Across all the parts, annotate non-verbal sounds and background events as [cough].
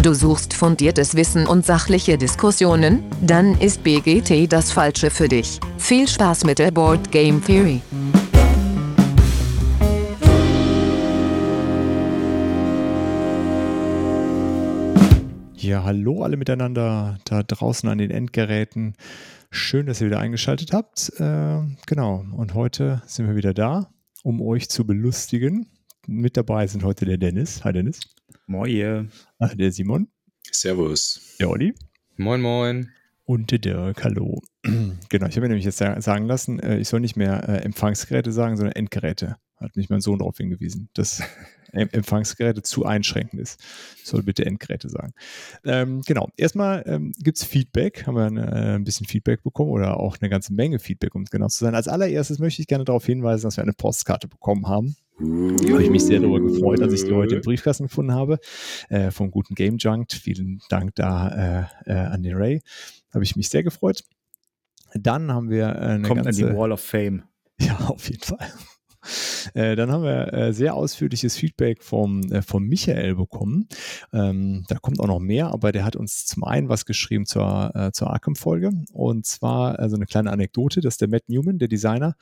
Du suchst fundiertes Wissen und sachliche Diskussionen? Dann ist BGT das Falsche für dich. Viel Spaß mit der Board Game Theory. Ja, hallo alle miteinander da draußen an den Endgeräten. Schön, dass ihr wieder eingeschaltet habt. Äh, genau, und heute sind wir wieder da, um euch zu belustigen. Mit dabei sind heute der Dennis. Hi Dennis. Moin. Der Simon. Servus. Der Olli. Moin, moin. Und der Dirk, hallo. [clears throat] genau, ich habe mir nämlich jetzt sagen lassen, äh, ich soll nicht mehr äh, Empfangsgeräte sagen, sondern Endgeräte. Hat mich mein Sohn darauf hingewiesen, dass [laughs] Empfangsgeräte zu einschränkend ist. Ich soll bitte Endgeräte sagen. Ähm, genau, erstmal ähm, gibt es Feedback, haben wir ein, äh, ein, bisschen Feedback bekommen oder auch eine ganze Menge Feedback, um es genau zu sein. Als allererstes möchte ich gerne darauf hinweisen, dass wir eine Postkarte bekommen haben da habe ich mich sehr darüber gefreut, als ich die heute im Briefkasten gefunden habe. Äh, vom guten Game Junkt. Vielen Dank da äh, äh, an den Ray. Habe ich mich sehr gefreut. Dann haben wir äh, eine Kommt ganze, an die Wall of Fame. Ja, auf jeden Fall. Äh, dann haben wir äh, sehr ausführliches Feedback vom, äh, vom Michael bekommen. Ähm, da kommt auch noch mehr, aber der hat uns zum einen was geschrieben zur, äh, zur Arkham-Folge. Und zwar also eine kleine Anekdote, dass der Matt Newman, der Designer,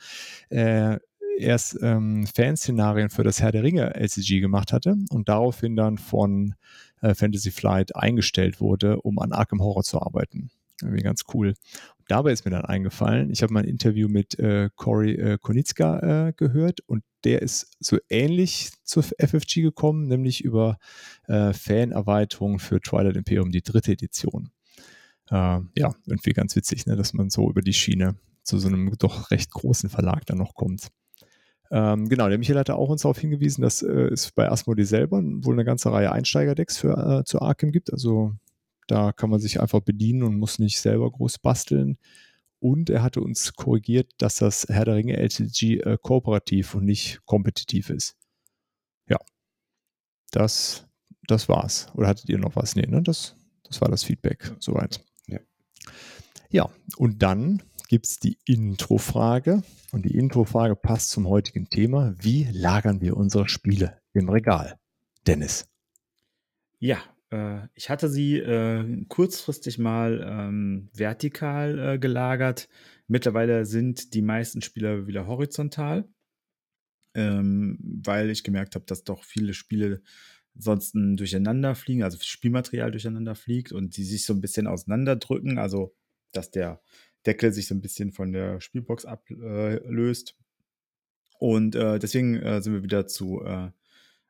äh, erst ähm, Fanszenarien für das Herr der Ringe LCG gemacht hatte und daraufhin dann von äh, Fantasy Flight eingestellt wurde, um an Arkham Horror zu arbeiten. Irgendwie ganz cool. Dabei ist mir dann eingefallen, ich habe mal ein Interview mit äh, Cory äh, Konitzka äh, gehört und der ist so ähnlich zur FFG gekommen, nämlich über äh, Fan-Erweiterungen für Twilight Imperium, die dritte Edition. Äh, ja, irgendwie ganz witzig, ne, dass man so über die Schiene zu so einem doch recht großen Verlag dann noch kommt. Ähm, genau, der Michael hatte auch uns darauf hingewiesen, dass äh, es bei Asmodee selber wohl eine ganze Reihe Einsteigerdecks für, äh, zu Arkham gibt. Also da kann man sich einfach bedienen und muss nicht selber groß basteln. Und er hatte uns korrigiert, dass das Herr der Ringe LTG äh, kooperativ und nicht kompetitiv ist. Ja, das, das war's. Oder hattet ihr noch was? Nee, ne? Das, das war das Feedback soweit. Ja. ja, und dann gibt es die Intro-Frage. Und die Intro-Frage passt zum heutigen Thema. Wie lagern wir unsere Spiele im Regal? Dennis. Ja, äh, ich hatte sie äh, kurzfristig mal ähm, vertikal äh, gelagert. Mittlerweile sind die meisten Spieler wieder horizontal, ähm, weil ich gemerkt habe, dass doch viele Spiele sonst durcheinander fliegen, also Spielmaterial durcheinander fliegt und die sich so ein bisschen auseinanderdrücken, also dass der Deckel sich so ein bisschen von der Spielbox ablöst. und äh, deswegen äh, sind wir wieder zu äh,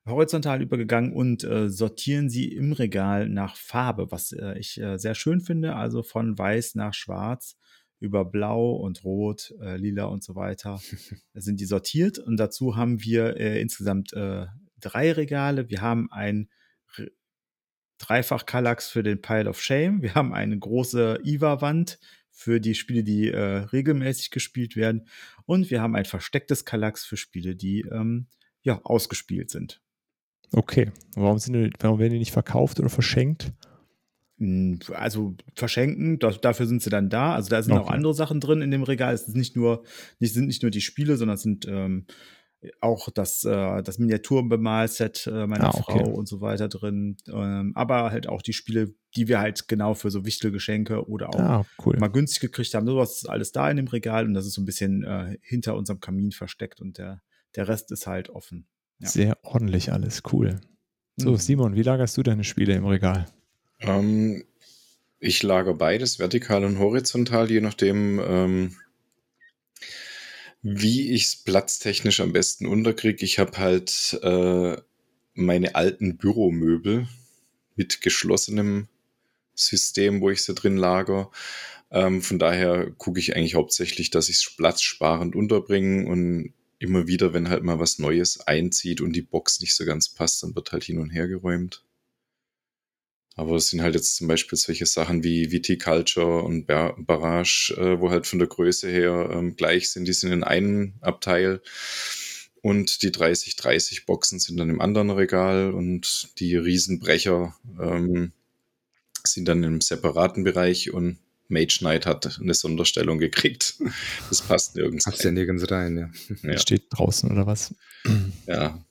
horizontal übergegangen und äh, sortieren sie im Regal nach Farbe, was äh, ich äh, sehr schön finde. Also von weiß nach schwarz über blau und rot, lila und so weiter [laughs] sind die sortiert. Und dazu haben wir insgesamt drei Regale. Wir haben ein Dreifach Kallax für den Pile of Shame. Wir haben eine große IVA-Wand für die Spiele, die äh, regelmäßig gespielt werden. Und wir haben ein verstecktes Kallax für Spiele, die ähm, ja, ausgespielt sind. Okay. Warum, sind die, warum werden die nicht verkauft oder verschenkt? Hm, also verschenken, das, dafür sind sie dann da. Also da sind okay. auch andere Sachen drin in dem Regal. Es nicht nur, nicht, sind nicht nur die Spiele, sondern es sind ähm, auch das, äh, das Miniaturbemalset äh, meiner ah, okay. Frau und so weiter drin. Ähm, aber halt auch die Spiele, die wir halt genau für so Wichtelgeschenke oder auch ah, cool. mal günstig gekriegt haben. Sowas ist alles da in dem Regal und das ist so ein bisschen äh, hinter unserem Kamin versteckt und der, der Rest ist halt offen. Ja. Sehr ordentlich alles, cool. So, mhm. Simon, wie lagerst du deine Spiele im Regal? Ähm, ich lager beides, vertikal und horizontal, je nachdem, ähm, wie ich es platztechnisch am besten unterkriege. Ich habe halt äh, meine alten Büromöbel mit geschlossenem System, wo ich sie drin lager. Ähm, von daher gucke ich eigentlich hauptsächlich, dass ich es platzsparend unterbringe und immer wieder, wenn halt mal was Neues einzieht und die Box nicht so ganz passt, dann wird halt hin und her geräumt. Aber es sind halt jetzt zum Beispiel solche Sachen wie Viticulture und Barrage, äh, wo halt von der Größe her ähm, gleich sind. Die sind in einem Abteil und die 30-30 Boxen sind dann im anderen Regal und die Riesenbrecher ähm, sind dann im separaten Bereich und Mage Knight hat eine Sonderstellung gekriegt. Das passt nirgends. Passt ja nirgends rein, ja. ja. Steht draußen oder was? Ja.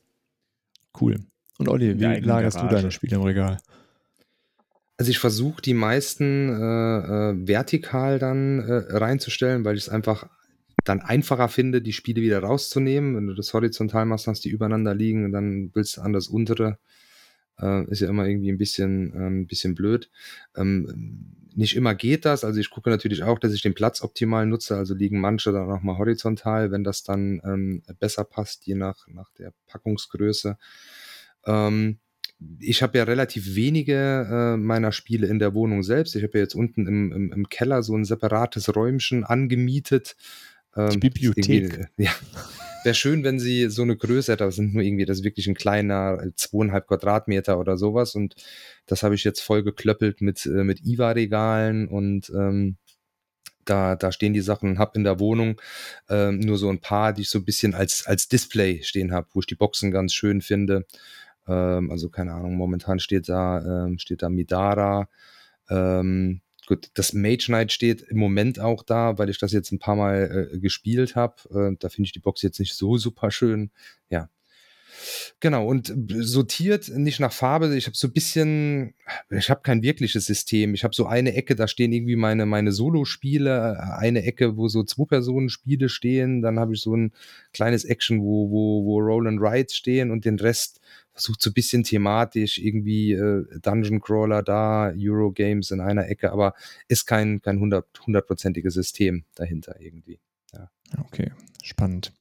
Cool. Und Olli, wie lagerst du deine Spiele im Regal? Also ich versuche die meisten äh, äh, vertikal dann äh, reinzustellen, weil ich es einfach dann einfacher finde, die Spiele wieder rauszunehmen. Wenn du das horizontal machst, hast die übereinander liegen und dann willst du an das untere. Äh, ist ja immer irgendwie ein bisschen, äh, bisschen blöd. Ähm, nicht immer geht das. Also ich gucke natürlich auch, dass ich den Platz optimal nutze. Also liegen manche dann auch mal horizontal, wenn das dann ähm, besser passt, je nach, nach der Packungsgröße. Ähm, ich habe ja relativ wenige äh, meiner Spiele in der Wohnung selbst. Ich habe ja jetzt unten im, im, im Keller so ein separates Räumchen angemietet. Ähm, Die Bibliothek. Ja. [laughs] Wäre schön, wenn sie so eine Größe hätte, aber sind nur irgendwie, das ist wirklich ein kleiner, zweieinhalb Quadratmeter oder sowas. Und das habe ich jetzt voll geklöppelt mit, äh, mit IWA-Regalen und ähm, da, da stehen die Sachen, habe in der Wohnung ähm, nur so ein paar, die ich so ein bisschen als, als Display stehen habe, wo ich die Boxen ganz schön finde. Ähm, also keine Ahnung, momentan steht da, ähm, steht da Midara. Ähm, gut, das Mage Knight steht im Moment auch da, weil ich das jetzt ein paar Mal äh, gespielt habe. Äh, da finde ich die Box jetzt nicht so super schön. Ja, Genau, und sortiert nicht nach Farbe. Ich habe so ein bisschen, ich habe kein wirkliches System. Ich habe so eine Ecke, da stehen irgendwie meine, meine Solo-Spiele, eine Ecke, wo so Zwei-Personen-Spiele stehen. Dann habe ich so ein kleines Action, wo, wo, wo Roll Rides stehen und den Rest versucht so ein bisschen thematisch, irgendwie äh, Dungeon Crawler da, Eurogames in einer Ecke, aber ist kein, kein hundertprozentiges System dahinter irgendwie. Ja. Okay, spannend.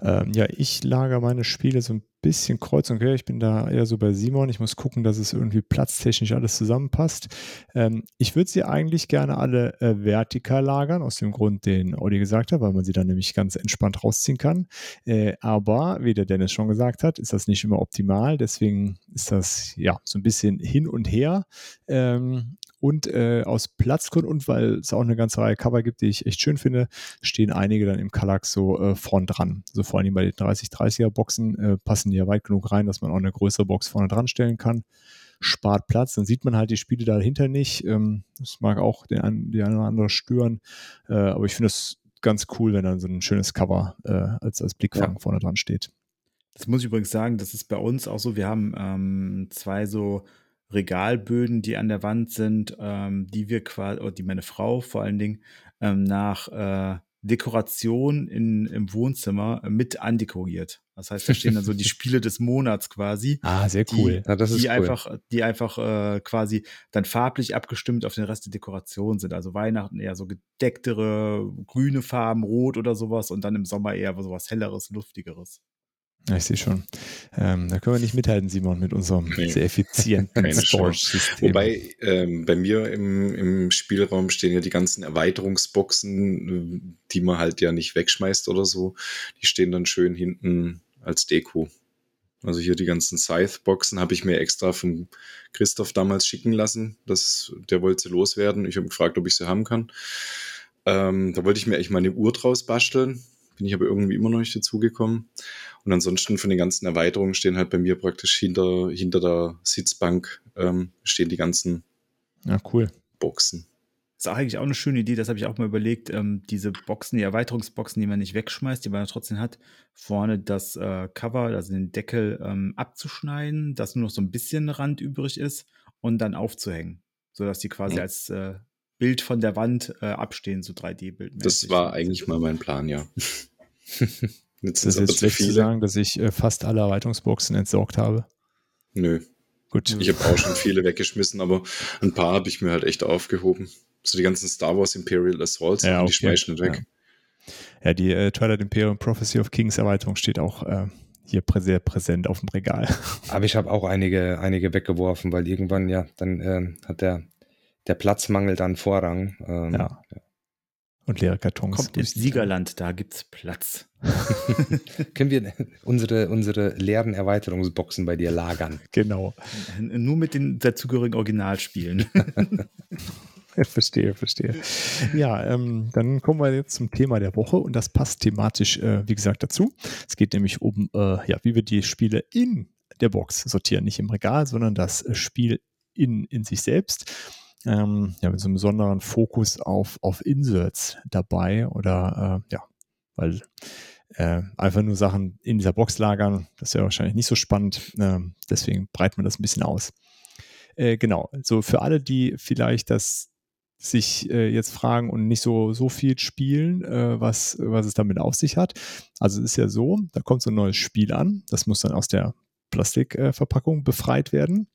Ähm, ja, ich lager meine Spiele so ein bisschen kreuz und quer. Ich bin da eher so bei Simon. Ich muss gucken, dass es irgendwie platztechnisch alles zusammenpasst. Ähm, ich würde sie eigentlich gerne alle äh, vertikal lagern, aus dem Grund, den Audi gesagt hat, weil man sie dann nämlich ganz entspannt rausziehen kann. Äh, aber, wie der Dennis schon gesagt hat, ist das nicht immer optimal. Deswegen ist das ja so ein bisschen hin und her. Ähm, und äh, aus Platzgründen und weil es auch eine ganze Reihe Cover gibt, die ich echt schön finde, stehen einige dann im Kallax so äh, vorn dran. So vor allem bei den 30-30er Boxen äh, passen die ja weit genug rein, dass man auch eine größere Box vorne dran stellen kann. Spart Platz, dann sieht man halt die Spiele dahinter nicht. Ähm, das mag auch den, die eine oder andere stören, äh, aber ich finde es ganz cool, wenn dann so ein schönes Cover äh, als, als Blickfang ja. vorne dran steht. Das muss ich übrigens sagen, das ist bei uns auch so. Wir haben ähm, zwei so Regalböden, die an der Wand sind, ähm, die wir quasi, oder die meine Frau vor allen Dingen ähm, nach äh, Dekoration in, im Wohnzimmer äh, mit andekoriert. Das heißt, da stehen dann so die [laughs] Spiele des Monats quasi. Ah, sehr cool. Die, ja, das ist die cool. einfach, die einfach äh, quasi dann farblich abgestimmt auf den Rest der Dekoration sind. Also Weihnachten eher so gedecktere grüne Farben, rot oder sowas und dann im Sommer eher sowas helleres, luftigeres. Ich sehe schon. Ähm, da können wir nicht mithalten, Simon, mit unserem nee. sehr effizienten Storage-System. Wobei ähm, bei mir im, im Spielraum stehen ja die ganzen Erweiterungsboxen, die man halt ja nicht wegschmeißt oder so. Die stehen dann schön hinten als Deko. Also hier die ganzen Scythe-Boxen habe ich mir extra vom Christoph damals schicken lassen. Das, der wollte sie loswerden. Ich habe gefragt, ob ich sie haben kann. Ähm, da wollte ich mir echt mal eine Uhr draus basteln bin ich aber irgendwie immer noch nicht dazugekommen. Und ansonsten von den ganzen Erweiterungen stehen halt bei mir praktisch hinter, hinter der Sitzbank ähm, stehen die ganzen ja, cool. Boxen. Das ist eigentlich auch eine schöne Idee, das habe ich auch mal überlegt, ähm, diese Boxen, die Erweiterungsboxen, die man nicht wegschmeißt, die man trotzdem hat, vorne das äh, Cover, also den Deckel ähm, abzuschneiden, dass nur noch so ein bisschen Rand übrig ist und dann aufzuhängen, sodass die quasi ja. als äh, Bild von der Wand äh, abstehen, so 3D-Bild. Das war eigentlich mal mein Plan, ja. [laughs] Jetzt das ist jetzt schlecht zu sagen, dass ich äh, fast alle Erweiterungsboxen entsorgt habe. Nö. Gut. Ich habe auch schon viele weggeschmissen, aber ein paar habe ich mir halt echt aufgehoben. So die ganzen Star Wars Imperial Assaults, ja, okay. die schmeiße ich nicht weg. Ja, ja die äh, Twilight Imperium Prophecy of Kings Erweiterung steht auch äh, hier prä sehr präsent auf dem Regal. [laughs] Aber ich habe auch einige, einige weggeworfen, weil irgendwann, ja, dann äh, hat der der Platzmangel dann Vorrang. Ähm, ja. Und leere Kartons. Kommt ins Siegerland, da gibt's Platz. [laughs] Können wir unsere, unsere leeren Erweiterungsboxen bei dir lagern? Genau. Nur mit den dazugehörigen Originalspielen. [laughs] verstehe, verstehe. Ja, ähm, dann kommen wir jetzt zum Thema der Woche und das passt thematisch, äh, wie gesagt, dazu. Es geht nämlich um, äh, ja, wie wir die Spiele in der Box sortieren, nicht im Regal, sondern das Spiel in, in sich selbst ähm, ja, mit so einem besonderen Fokus auf, auf Inserts dabei oder äh, ja, weil äh, einfach nur Sachen in dieser Box lagern, das wäre wahrscheinlich nicht so spannend. Äh, deswegen breiten wir das ein bisschen aus. Äh, genau, so für alle, die vielleicht das sich äh, jetzt fragen und nicht so, so viel spielen, äh, was, was es damit auf sich hat. Also es ist ja so, da kommt so ein neues Spiel an, das muss dann aus der Plastikverpackung äh, befreit werden.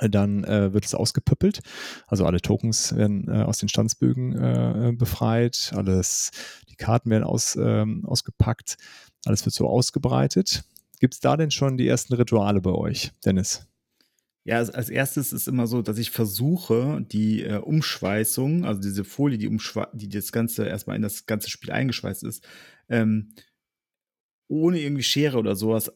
Dann äh, wird es ausgepüppelt. Also alle Tokens werden äh, aus den Standsbögen äh, befreit, alles, die Karten werden aus, ähm, ausgepackt, alles wird so ausgebreitet. Gibt es da denn schon die ersten Rituale bei euch, Dennis? Ja, als, als erstes ist immer so, dass ich versuche, die äh, Umschweißung, also diese Folie, die, die das Ganze erstmal in das ganze Spiel eingeschweißt ist, ähm, ohne irgendwie Schere oder sowas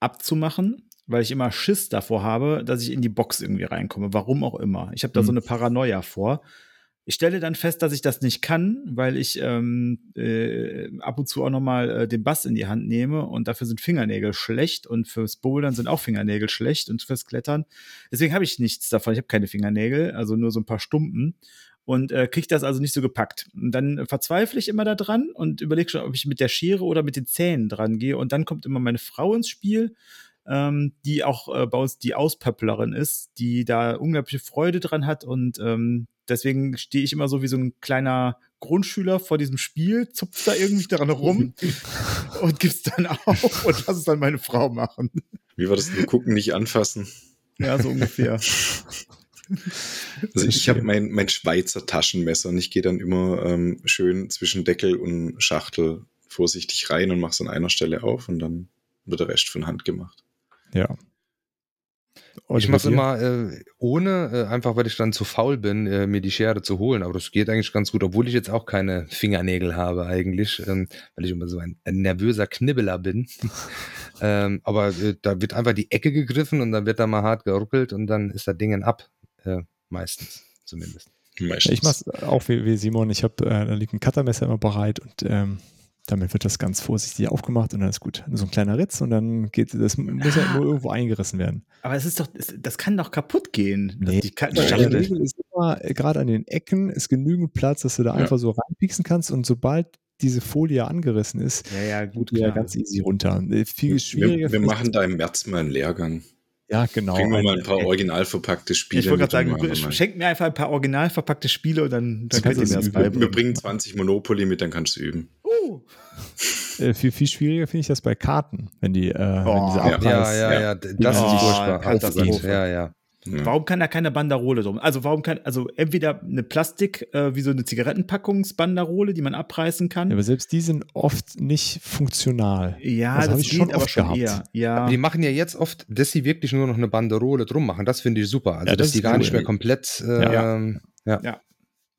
abzumachen, weil ich immer Schiss davor habe, dass ich in die Box irgendwie reinkomme. Warum auch immer. Ich habe da mhm. so eine Paranoia vor. Ich stelle dann fest, dass ich das nicht kann, weil ich ähm, äh, ab und zu auch nochmal äh, den Bass in die Hand nehme und dafür sind Fingernägel schlecht und fürs Bouldern sind auch Fingernägel schlecht und fürs Klettern. Deswegen habe ich nichts davon. Ich habe keine Fingernägel, also nur so ein paar Stumpen und äh, kriege das also nicht so gepackt. Und dann verzweifle ich immer da dran und überlege schon, ob ich mit der Schere oder mit den Zähnen dran gehe. Und dann kommt immer meine Frau ins Spiel ähm, die auch äh, bei uns die Auspöpplerin ist, die da unglaubliche Freude dran hat und ähm, deswegen stehe ich immer so wie so ein kleiner Grundschüler vor diesem Spiel, zupft da irgendwie daran rum [laughs] und gibt's dann auf und lass es dann meine Frau machen. Wie war das? Nur gucken, nicht anfassen. Ja, so ungefähr. Also ich habe mein, mein Schweizer Taschenmesser und ich gehe dann immer ähm, schön zwischen Deckel und Schachtel vorsichtig rein und mache es an einer Stelle auf und dann wird der Rest von Hand gemacht. Ja. Und ich mache es immer äh, ohne, äh, einfach weil ich dann zu faul bin, äh, mir die Schere zu holen. Aber das geht eigentlich ganz gut, obwohl ich jetzt auch keine Fingernägel habe eigentlich, ähm, weil ich immer so ein, ein nervöser Knibbeler bin. [laughs] ähm, aber äh, da wird einfach die Ecke gegriffen und dann wird da mal hart geruckelt und dann ist das Ding ab. Äh, meistens zumindest. Meistens. Ich mache es auch wie, wie Simon. Ich habe, äh, da liegt ein Cuttermesser immer bereit und ähm, damit wird das ganz vorsichtig aufgemacht und dann ist gut. So ein kleiner Ritz und dann geht das muss ja nur irgendwo eingerissen werden. Aber es ist doch, das kann doch kaputt gehen. Nee, die, die Regel ist immer, äh, gerade an den Ecken ist genügend Platz, dass du da ja. einfach so reinpieksen kannst und sobald diese Folie angerissen ist, ja, ja, gut, ja ganz easy runter. Äh, viel schwieriger. Wir, wir machen da im März mal einen Lehrgang. Ja, genau. Bringen wir mal ein paar original verpackte Spiele. Ich wollte gerade sagen, schenk mir einfach ein paar original verpackte Spiele und dann, dann kannst du mir das beibringen. Wir bringen 20 Monopoly mit, dann kannst du üben. Uh. Äh, viel, viel schwieriger finde ich das bei Karten, wenn die, äh, oh, wenn diese Abpreis, ja, ja, ja, ja, das oh, ist furchtbar. Ja, ja. Ja. Warum kann da keine Banderole drum? Also warum kann, also entweder eine Plastik, äh, wie so eine Zigarettenpackungsbanderole, die man abreißen kann. Ja, aber selbst die sind oft nicht funktional. Ja, also das ich schon aber schon gehabt. eher. Ja. Aber die machen ja jetzt oft, dass sie wirklich nur noch eine Banderole drum machen. Das finde ich super. Also ja, das dass die gar cool. nicht mehr komplett. Äh, ja. ja. ja.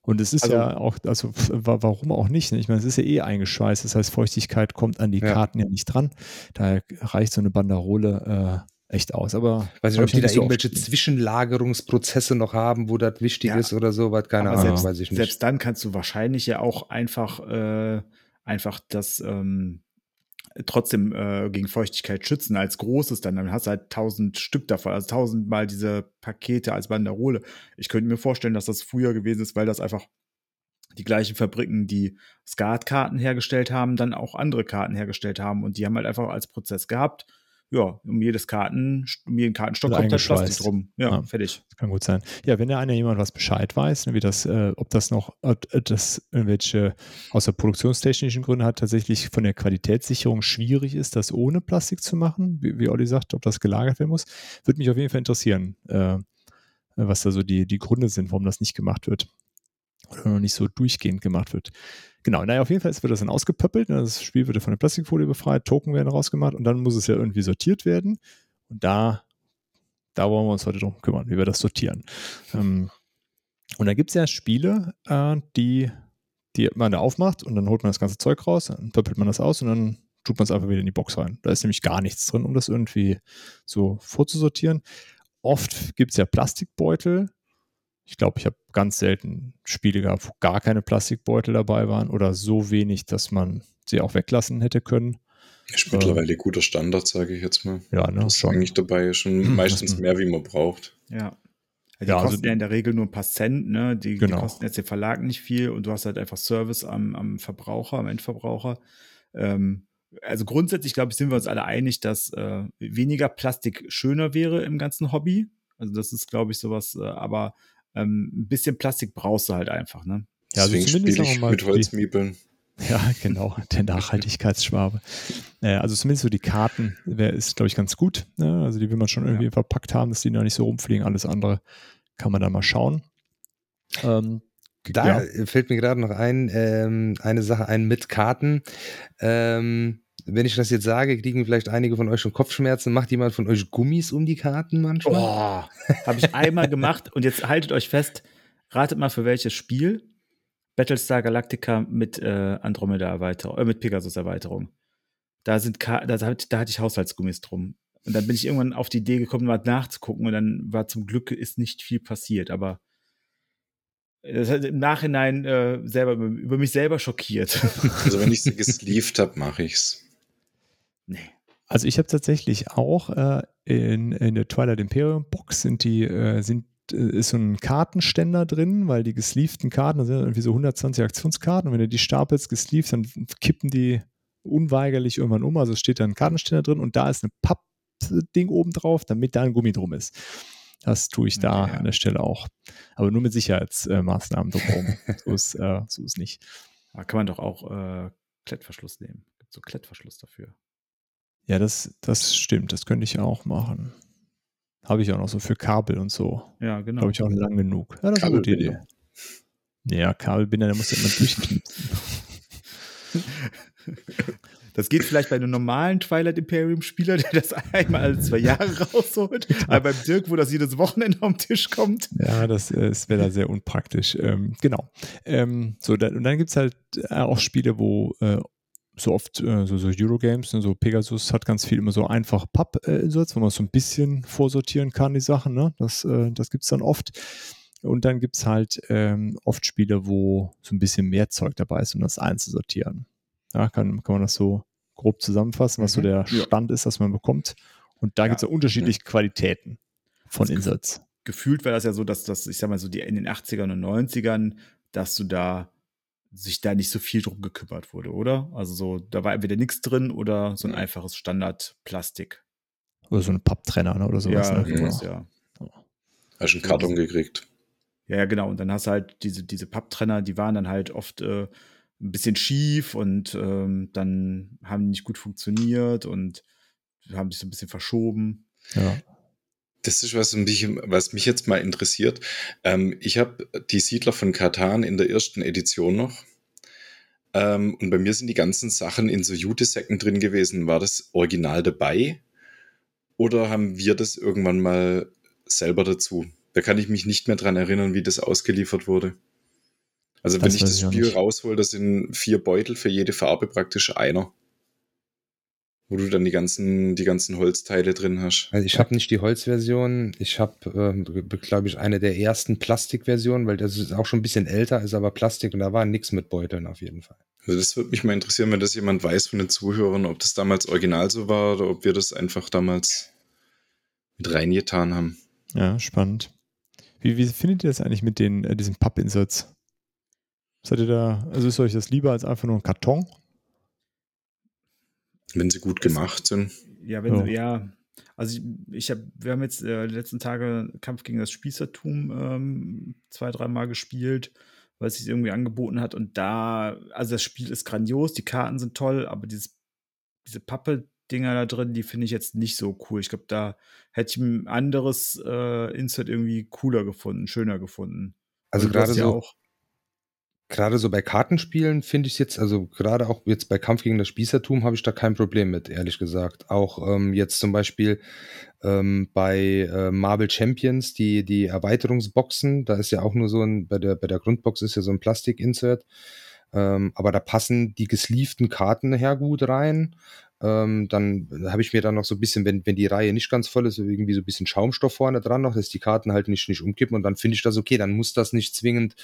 Und es ist also, ja auch, also warum auch nicht? Ne? Ich meine, es ist ja eh eingeschweißt. Das heißt, Feuchtigkeit kommt an die Karten ja nicht dran. Da reicht so eine Banderole äh, echt aus. Aber weiß nicht, ob die da irgendwelche Zwischenlagerungsprozesse noch haben, wo das wichtig ja. ist oder so, was keine Ahnung, selbst, weiß ich nicht. Selbst dann kannst du wahrscheinlich ja auch einfach, äh, einfach das ähm, trotzdem äh, gegen Feuchtigkeit schützen als großes dann. Dann hast du halt tausend Stück davon, also tausendmal diese Pakete als Banderole. Ich könnte mir vorstellen, dass das früher gewesen ist, weil das einfach die gleichen Fabriken, die Skatkarten hergestellt haben, dann auch andere Karten hergestellt haben und die haben halt einfach als Prozess gehabt ja, um jedes Karten, um jeden Kartenstock kommt halt Plastik drum. Ja, ja, fertig. Kann gut sein. Ja, wenn da einer jemand was Bescheid weiß, ne, wie das, äh, ob das noch, ob das irgendwelche außer produktionstechnischen Gründen hat, tatsächlich von der Qualitätssicherung schwierig ist, das ohne Plastik zu machen, wie, wie Olli sagt, ob das gelagert werden muss, würde mich auf jeden Fall interessieren, äh, was da so die, die Gründe sind, warum das nicht gemacht wird. Oder noch nicht so durchgehend gemacht wird. Genau, naja, auf jeden Fall wird das dann ausgepöppelt. Ne? Das Spiel wird von der Plastikfolie befreit, Token werden rausgemacht und dann muss es ja irgendwie sortiert werden. Und da, da wollen wir uns heute drum kümmern, wie wir das sortieren. Ähm, und da gibt es ja Spiele, äh, die, die man da aufmacht und dann holt man das ganze Zeug raus, dann pöppelt man das aus und dann tut man es einfach wieder in die Box rein. Da ist nämlich gar nichts drin, um das irgendwie so vorzusortieren. Oft gibt es ja Plastikbeutel, ich glaube, ich habe ganz selten Spiele gehabt, wo gar keine Plastikbeutel dabei waren oder so wenig, dass man sie auch weglassen hätte können. Ist mittlerweile äh, guter Standard, sage ich jetzt mal. Ja, ne? Das ist eigentlich dabei schon hm, [clears throat] meistens mehr, wie man braucht. Ja. Die ja, kosten also, ja in der Regel nur ein paar Cent, ne? Die, genau. die, kosten jetzt den Verlag nicht viel und du hast halt einfach Service am, am Verbraucher, am Endverbraucher. Ähm, also grundsätzlich, glaube ich, sind wir uns alle einig, dass äh, weniger Plastik schöner wäre im ganzen Hobby Also das ist, glaube ich, sowas, äh, aber ähm, ein bisschen Plastik brauchst du halt einfach, ne? Ja, also Deswegen spiele ich mit Holzmiebeln. Ja, genau, [laughs] der Nachhaltigkeitsschwabe. Äh, also zumindest so die Karten ist, glaube ich, ganz gut. Ne? Also die will man schon irgendwie ja. verpackt haben, dass die da nicht so rumfliegen. Alles andere kann man da mal schauen. Ähm, da ja. fällt mir gerade noch ein, ähm, eine Sache ein mit Karten. Ähm, wenn ich das jetzt sage, kriegen vielleicht einige von euch schon Kopfschmerzen. Macht jemand von euch Gummis um die Karten manchmal? Oh, habe ich einmal gemacht und jetzt haltet euch fest, ratet mal für welches Spiel. Battlestar Galactica mit äh, Andromeda-Erweiterung, äh, mit Pegasus-Erweiterung. Da sind da, da hatte ich Haushaltsgummis drum. Und dann bin ich irgendwann auf die Idee gekommen, mal nachzugucken und dann war zum Glück ist nicht viel passiert, aber das hat im Nachhinein äh, selber über mich selber schockiert. Also wenn ich sie gesleeved habe, mache ich's. Nee. Also ich habe tatsächlich auch äh, in, in der Twilight Imperium Box sind die äh, sind äh, ist so ein Kartenständer drin, weil die gesleevten Karten, da sind irgendwie so 120 Aktionskarten und wenn du die stapelst gesleeved, dann kippen die unweigerlich irgendwann um. Also steht da ein Kartenständer drin und da ist ein Pappding oben drauf, damit da ein Gummi drum ist. Das tue ich da okay, ja. an der Stelle auch. Aber nur mit Sicherheitsmaßnahmen drumherum. [laughs] so, ist, äh, so ist nicht. Da kann man doch auch äh, Klettverschluss nehmen. Gibt so Klettverschluss dafür. Ja, das, das stimmt. Das könnte ich auch machen. Habe ich auch noch so für Kabel und so. Ja, genau. Habe ich auch lang genug. Ja, das ist eine gute Idee. Ja, Kabelbinder, da muss ja immer durchknipsen. [laughs] Das geht vielleicht bei einem normalen Twilight Imperium Spieler, der das einmal alle zwei Jahre rausholt. Aber beim Dirk, wo das jedes Wochenende auf den Tisch kommt. Ja, das, äh, das wäre da sehr unpraktisch. Ähm, genau. Ähm, so, dann, und dann gibt es halt äh, auch Spiele, wo äh, so oft äh, so, so Eurogames, ne, so Pegasus hat ganz viel immer so einfach Papp-Inserts, wo man so ein bisschen vorsortieren kann, die Sachen. Ne? Das, äh, das gibt es dann oft. Und dann gibt es halt ähm, oft Spiele, wo so ein bisschen mehr Zeug dabei ist, um das einzusortieren. Ja, kann, kann man das so grob zusammenfassen, was mhm. so der Stand ja. ist, das man bekommt. Und da ja. gibt es ja unterschiedliche Qualitäten von das Inserts. Gefühlt war das ja so, dass das, ich sag mal so, die in den 80ern und 90ern, dass du da sich da nicht so viel drum gekümmert wurde, oder? Also so, da war entweder nichts drin oder so ein einfaches Standard-Plastik. Oder so ein Papptrenner ne, oder sowas. Ja, ne? sowas, ja. Hast du einen Karton gekriegt. Ja, ja, genau. Und dann hast du halt diese, diese Papptrenner, die waren dann halt oft äh, ein bisschen schief und ähm, dann haben die nicht gut funktioniert und haben sich so ein bisschen verschoben. Ja. Das ist was mich, was mich jetzt mal interessiert. Ähm, ich habe die Siedler von Katan in der ersten Edition noch. Ähm, und bei mir sind die ganzen Sachen in so Jutesäcken drin gewesen. War das Original dabei? Oder haben wir das irgendwann mal selber dazu? Da kann ich mich nicht mehr dran erinnern, wie das ausgeliefert wurde. Also das wenn ich das Spiel raushole, das sind vier Beutel für jede Farbe praktisch einer wo du dann die ganzen, die ganzen Holzteile drin hast. Also ich habe nicht die Holzversion, ich habe, äh, glaube ich, eine der ersten Plastikversionen, weil das ist auch schon ein bisschen älter, ist aber Plastik und da war nichts mit Beuteln auf jeden Fall. Also das würde mich mal interessieren, wenn das jemand weiß von den Zuhörern, ob das damals original so war oder ob wir das einfach damals mit reingetan haben. Ja, spannend. Wie, wie findet ihr das eigentlich mit den, äh, diesen Pappinserts? Seid ihr da, also ist euch das lieber als einfach nur ein Karton? Wenn sie gut gemacht sind. Ja, wenn, ja. ja. Also ich, ich habe, wir haben jetzt äh, die letzten Tage Kampf gegen das Spießertum ähm, zwei, dreimal gespielt, weil es sich irgendwie angeboten hat. Und da, also das Spiel ist grandios, die Karten sind toll, aber dieses, diese Pappe-Dinger da drin, die finde ich jetzt nicht so cool. Ich glaube, da hätte ich ein anderes äh, Insert irgendwie cooler gefunden, schöner gefunden. Also gerade so, auch Gerade so bei Kartenspielen finde ich es jetzt, also gerade auch jetzt bei Kampf gegen das Spießertum habe ich da kein Problem mit, ehrlich gesagt. Auch ähm, jetzt zum Beispiel ähm, bei äh, Marvel Champions, die, die Erweiterungsboxen, da ist ja auch nur so ein, bei der, bei der Grundbox ist ja so ein Plastik-Insert. Ähm, aber da passen die gesleevten Karten her gut rein. Ähm, dann habe ich mir dann noch so ein bisschen, wenn, wenn die Reihe nicht ganz voll ist, irgendwie so ein bisschen Schaumstoff vorne dran noch, dass die Karten halt nicht, nicht umkippen und dann finde ich das okay, dann muss das nicht zwingend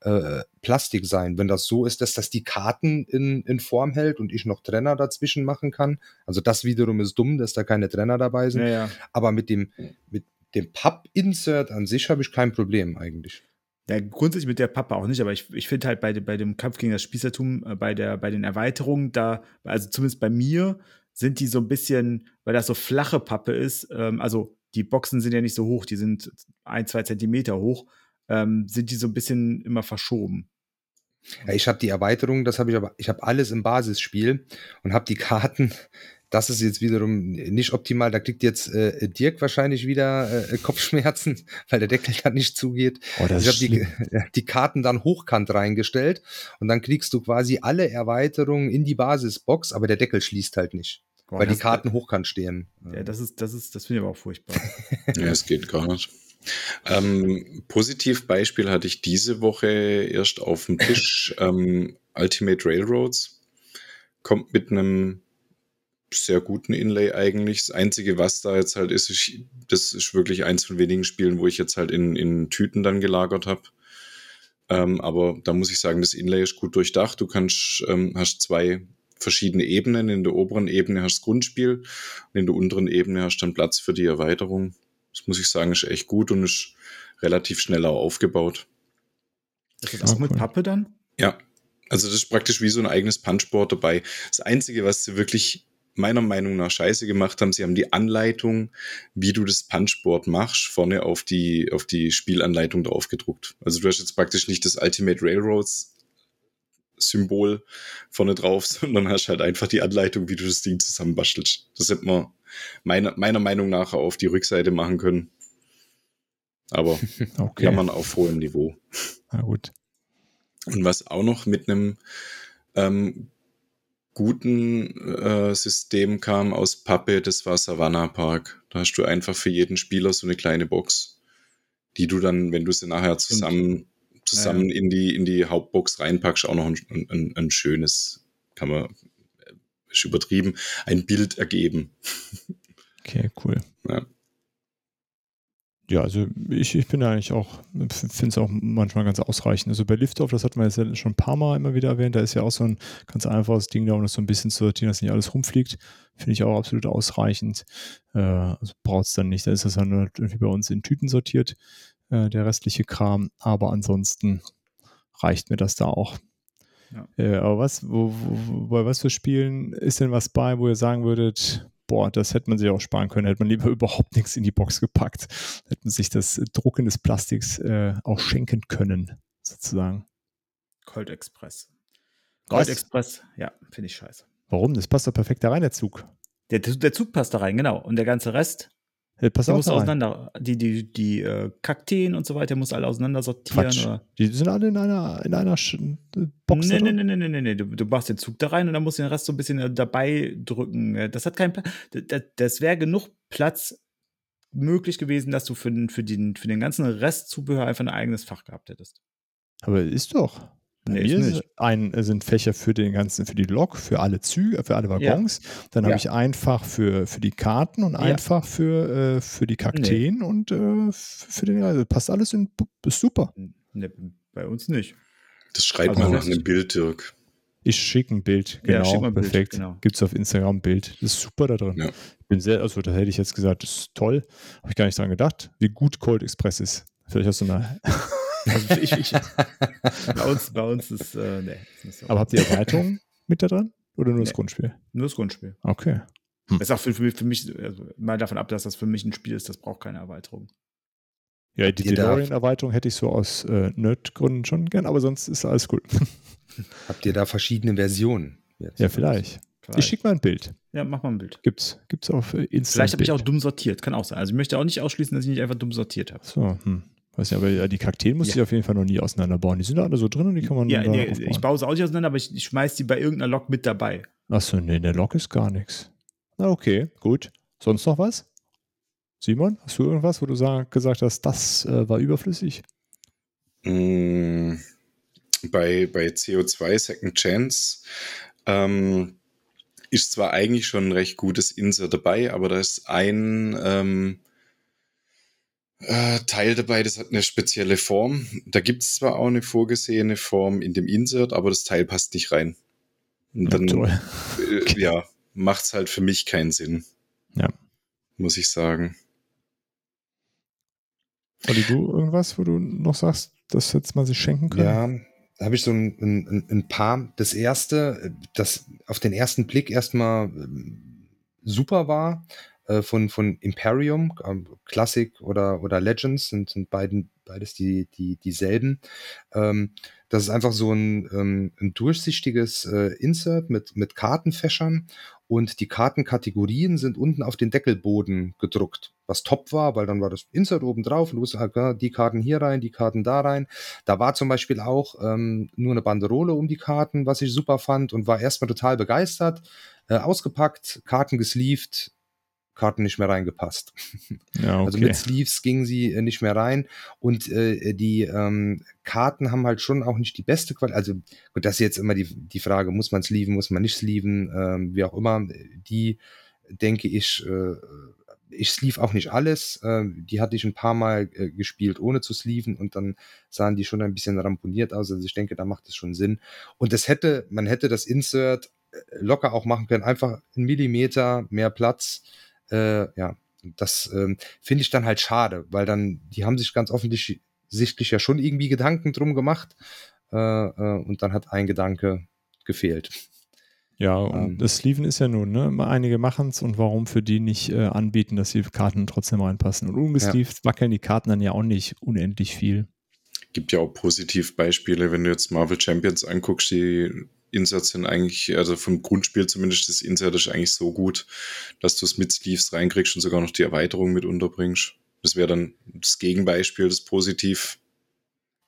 äh, Plastik sein. Wenn das so ist, dass das die Karten in, in Form hält und ich noch Trenner dazwischen machen kann. Also das wiederum ist dumm, dass da keine Trenner dabei sind. Ja, ja. Aber mit dem, mit dem Papp-Insert an sich habe ich kein Problem eigentlich. Ja, grundsätzlich mit der Pappe auch nicht, aber ich, ich finde halt bei, bei dem Kampf gegen das Spießertum, äh, bei, der, bei den Erweiterungen, da, also zumindest bei mir, sind die so ein bisschen, weil das so flache Pappe ist, ähm, also die die Boxen sind ja nicht so hoch, die sind ein, zwei Zentimeter hoch, ähm, sind die so ein bisschen immer verschoben. Ja, ich habe die Erweiterung, das habe ich aber, ich habe alles im Basisspiel und habe die Karten. [laughs] Das ist jetzt wiederum nicht optimal. Da kriegt jetzt äh, Dirk wahrscheinlich wieder äh, Kopfschmerzen, [laughs] weil der Deckel dann nicht zugeht. Oh, ich habe die, [laughs] die Karten dann hochkant reingestellt und dann kriegst du quasi alle Erweiterungen in die Basisbox, aber der Deckel schließt halt nicht, Boah, weil die Karten hochkant stehen. Ja, das ist, das ist, das finde ich aber auch furchtbar. Ja, es geht gar nicht. Ähm, Positivbeispiel hatte ich diese Woche erst auf dem Tisch. [laughs] ähm, Ultimate Railroads kommt mit einem sehr guten Inlay eigentlich. Das Einzige, was da jetzt halt ist, ich, das ist wirklich eins von wenigen Spielen, wo ich jetzt halt in, in Tüten dann gelagert habe. Ähm, aber da muss ich sagen, das Inlay ist gut durchdacht. Du kannst, ähm, hast zwei verschiedene Ebenen. In der oberen Ebene hast du das Grundspiel und in der unteren Ebene hast du dann Platz für die Erweiterung. Das muss ich sagen, ist echt gut und ist relativ schnell auch aufgebaut. Ist das auch Ah, mit cool. Pappe dann? Ja, also das ist praktisch wie so ein eigenes Punchboard dabei. Das Einzige, was sie wirklich meiner Meinung nach scheiße gemacht haben, sie haben die Anleitung, wie du das Punchboard machst, vorne auf die, auf die Spielanleitung drauf gedruckt. Also du hast jetzt praktisch nicht das Ultimate Railroads Symbol vorne drauf, [laughs] sondern hast halt einfach die Anleitung, wie du das Ding zusammenbastelst. Das hätte man meiner, meiner Meinung nach auf die Rückseite machen können. Aber [laughs] Okay. kann man auf hohem Niveau. Na gut. Und was auch noch mit einem ähm, guten äh, System kam aus Pappe, das war Savannah Park. Da hast du einfach für jeden Spieler so eine kleine Box, die du dann, wenn du sie nachher zusammen, zusammen in, die, in die Hauptbox reinpackst, auch noch ein, ein, ein schönes, kann man, ist übertrieben, ein Bild ergeben. Okay, cool. Ja. Ja, also ich, ich bin da eigentlich auch, finde es auch manchmal ganz ausreichend. Also bei Liftoff, das hatten wir jetzt schon ein paar Mal immer wieder erwähnt, da ist ja auch so ein ganz einfaches Ding da, um das so ein bisschen zu sortieren, dass nicht alles rumfliegt. Finde ich auch absolut ausreichend. Äh, also braucht es dann nicht. Da ist das dann irgendwie bei uns in Tüten sortiert, äh, der restliche Kram. Aber ansonsten reicht mir das da auch. Ja. Äh, aber was, wo, wo, bei was für Spielen ist denn was bei, wo ihr sagen würdet, boah, das hätte man sich auch sparen können, hätte man lieber [laughs] überhaupt nichts in die Box gepackt, hätte man sich das Drucken des Plastiks äh, auch schenken können, sozusagen. Cold Express. Was? Cold Express, ja, finde ich scheiße. Warum? Das passt doch perfekt da rein, der Zug. Der, der Zug passt da rein, genau. Und der ganze Rest, Der passt der auch muss auseinander. Die, die, die äh, Kakteen und so weiter, muss alle auseinander sortieren. Die sind alle in einer, in einer Sch äh, Box. Nee, nee, nee, nee, nee, nee. Du, du machst den Zug da rein und dann musst du den Rest so ein bisschen äh, dabei drücken. Äh, Das hat keinen Platz. Das, das wäre genug Platz möglich gewesen, dass du für den, für den, für den ganzen Rest Zubehör einfach ein eigenes Fach gehabt hättest. Aber ist doch. Bei Nee, mir ist ein, äh, sind Fächer für den ganzen, für die Lok, für alle Züge, für alle Waggons. Dann habe Ja. ich ein Fach für, für die Karten und Ja. ein Fach für, äh, für die Kakteen und äh, für den Reise. Passt alles in, ist super. Ne, bei uns nicht. Das schreibt Also man nach einem Bild, Dirk. Ich schicke ein Bild, Ja, genau, mal ein Bild, perfekt. genau. Gibt es auf Instagram ein Bild. Das ist super da drin. Ja. Ich bin sehr, also da hätte ich jetzt gesagt, das ist toll. Habe ich gar nicht dran gedacht, wie gut Cold Express ist. Vielleicht hast du eine. Also ich, ich, [laughs] bei, uns, bei uns ist, äh, nee, ist nicht so. Aber habt ihr Erweiterungen mit da dran? Oder nur das Nee. Grundspiel? Nur das Grundspiel. Okay. Das ist auch für, für, mich- für mich, also mal davon ab, dass das für mich ein Spiel ist, das braucht keine Erweiterung. Ja, die DeLorean-Erweiterung hätte ich so aus äh, Nerd-Gründen schon gern, aber sonst ist alles gut. [laughs] Habt ihr da verschiedene Versionen? Jetzt? ja, vielleicht. Ich schicke mal ein Bild. Ja, mach mal ein Bild. Gibt's, gibt's auf äh, Insta. Vielleicht habe ich auch dumm sortiert, kann auch sein. Also ich möchte auch nicht ausschließen, dass ich nicht einfach dumm sortiert habe. So, hm. Weiß nicht, aber ja, die Kakteen muss Ja. ich auf jeden Fall noch nie auseinanderbauen. Die sind da alle so drin und die kann man Ja, nee, aufbauen. ich baue sie auch nicht auseinander, aber ich, ich schmeiß die bei irgendeiner Lok mit dabei. Achso, nee, der Lok ist gar nichts. Na, okay, gut. Sonst noch was? Simon, hast du irgendwas, wo du sag, gesagt hast, das äh, war überflüssig? Mm, bei, bei CO2 Second Chance ähm, ist zwar eigentlich schon ein recht gutes Insert dabei, aber da ist ein ähm, äh, Teil dabei, das hat eine spezielle Form. Da gibt es zwar auch eine vorgesehene Form in dem Insert, aber das Teil passt nicht rein. Und Ja, dann toll. äh, ja, macht es halt für mich keinen Sinn. Ja. Muss ich sagen. Olli, du irgendwas, wo du noch sagst, das hätte man sich schenken können? Ja, da habe ich so ein, ein, ein paar. Das erste, das auf den ersten Blick erstmal ähm, super war, äh, von, von Imperium, ähm, Classic oder, oder Legends, sind, sind beiden, beides die, die, dieselben. Ähm, das ist einfach so ein, ähm, ein durchsichtiges äh, Insert mit, mit Kartenfächern und die Kartenkategorien sind unten auf den Deckelboden gedruckt, was top war, weil dann war das Insert oben drauf und du wusstest, ah, die Karten hier rein, die Karten da rein. Da war zum Beispiel auch ähm, nur eine Banderole um die Karten, was ich super fand und war erstmal total begeistert. Äh, ausgepackt, Karten gesleeved, Karten nicht mehr reingepasst. [laughs] Ja, okay. Also mit Sleeves gingen sie äh, nicht mehr rein und äh, die ähm, Karten haben halt schon auch nicht die beste Qualität. Also gut, das ist jetzt immer die, die Frage, muss man sleeven, muss man nicht sleeven, ähm, wie auch immer. Die denke ich, äh, ich sleeve auch nicht alles. Äh, die hatte ich ein paar Mal äh, gespielt, ohne zu sleeven und dann sahen die schon ein bisschen ramponiert aus. Also ich denke, da macht es schon Sinn. Und das hätte, man hätte das Insert äh, locker auch machen können. Einfach einen Millimeter mehr Platz äh, ja, das ähm, finde ich dann halt schade, weil dann, die haben sich ganz offensichtlich ja schon irgendwie Gedanken drum gemacht äh, äh, und dann hat ein Gedanke gefehlt. Ja, und ähm, das Sleeven ist ja nun, ne? Einige machen es und warum für die nicht äh, anbieten, dass die Karten trotzdem reinpassen. Und ungesleeved ja. wackeln die Karten dann ja auch nicht unendlich viel. Gibt ja auch Positivbeispiele, wenn du jetzt Marvel Champions anguckst, die Inserts sind eigentlich, also vom Grundspiel zumindest, das Insert ist eigentlich so gut, dass du es mit Sleeves reinkriegst und sogar noch die Erweiterung mit unterbringst. Das wäre dann das Gegenbeispiel, das Positiv.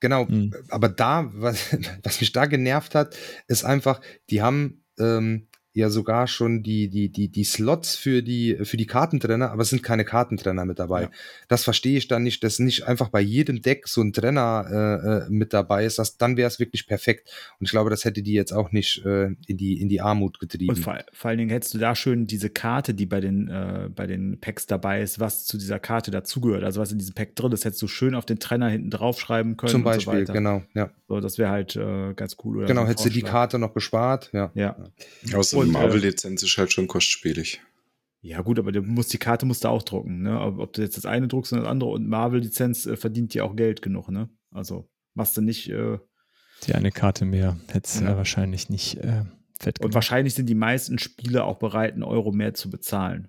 Genau, mhm. aber da, was, [laughs] was mich da genervt hat, ist einfach, die haben ähm, ja sogar schon die, die, die, die Slots für die, für die Kartentrenner, aber es sind keine Kartentrenner mit dabei. Ja. Das verstehe ich dann nicht, dass nicht einfach bei jedem Deck so ein Trenner äh, äh mit dabei ist. Das, dann wäre es wirklich perfekt. Und ich glaube, das hätte die jetzt auch nicht äh, in, die, in die Armut getrieben. Und vor, vor, allen Dingen hättest du da schön diese Karte, die bei den, äh, bei den Packs dabei ist, was zu dieser Karte dazugehört. Also was in diesem Pack drin ist, hättest du schön auf den Trenner hinten draufschreiben können. Zum Beispiel, so genau, ja. So, das wäre halt äh, ganz cool. genau, hättest du die Karte noch gespart, ja. Ja. Außer und, Marvel-Lizenz ist halt schon kostspielig. Ja, gut, aber du musst, die Karte musst du auch drucken, ne? Ob du jetzt das eine druckst oder das andere und Marvel-Lizenz äh, verdient ja auch Geld genug, ne? Also machst du nicht. Äh, die eine Karte mehr hätte ja. wahrscheinlich nicht äh, fett gemacht. Und wahrscheinlich sind die meisten Spieler auch bereit, einen Euro mehr zu bezahlen.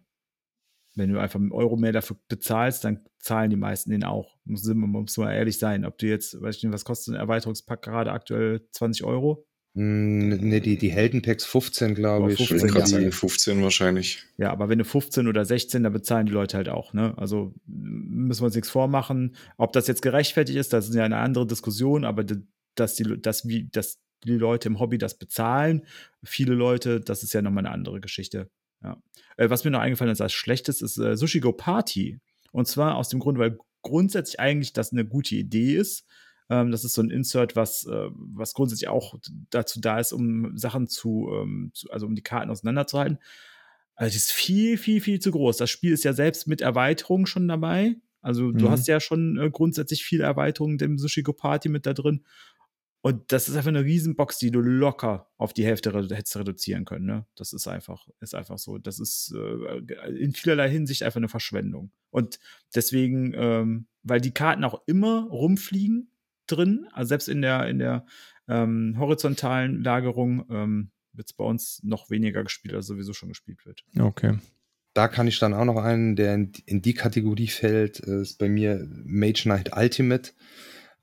Wenn du einfach einen Euro mehr dafür bezahlst, dann zahlen die meisten den auch. Muss, muss mal ehrlich sein. Ob du jetzt, weiß ich nicht, was kostet ein Erweiterungspack gerade aktuell? 20 Euro? Ne, die, die Heldenpacks 15, glaube ich. 15, ich gerade sagen, 15 wahrscheinlich. Ja, aber wenn du 15 oder 16, da bezahlen die Leute halt auch, ne? Also müssen wir uns nichts vormachen. Ob das jetzt gerechtfertigt ist, das ist ja eine andere Diskussion, aber dass die, dass, wie, dass die Leute im Hobby das bezahlen, viele Leute, das ist ja nochmal eine andere Geschichte. Ja. Äh, was mir noch eingefallen ist als schlechtes, ist äh, Sushi Go Party. Und zwar aus dem Grund, weil grundsätzlich eigentlich das eine gute Idee ist das ist so ein Insert, was, äh, was grundsätzlich auch dazu da ist, um Sachen zu, ähm, zu, also um die Karten auseinanderzuhalten. Also, das ist viel, viel, viel zu groß. Das Spiel ist ja selbst mit Erweiterung schon dabei. Also, mhm. du hast ja schon äh, grundsätzlich viele Erweiterungen dem Sushiko Party mit da drin. Und das ist einfach eine Riesenbox, die du locker auf die Hälfte redu hättest reduzieren können. Ne? Das ist einfach, ist einfach so. Das ist äh, in vielerlei Hinsicht einfach eine Verschwendung. Und deswegen, ähm, weil die Karten auch immer rumfliegen, drin. Also selbst in der, in der ähm, horizontalen Lagerung ähm, wird es bei uns noch weniger gespielt, als sowieso schon gespielt wird. Okay. Da kann ich dann auch noch einen, der in, in die Kategorie fällt, äh, ist bei mir Mage Knight Ultimate.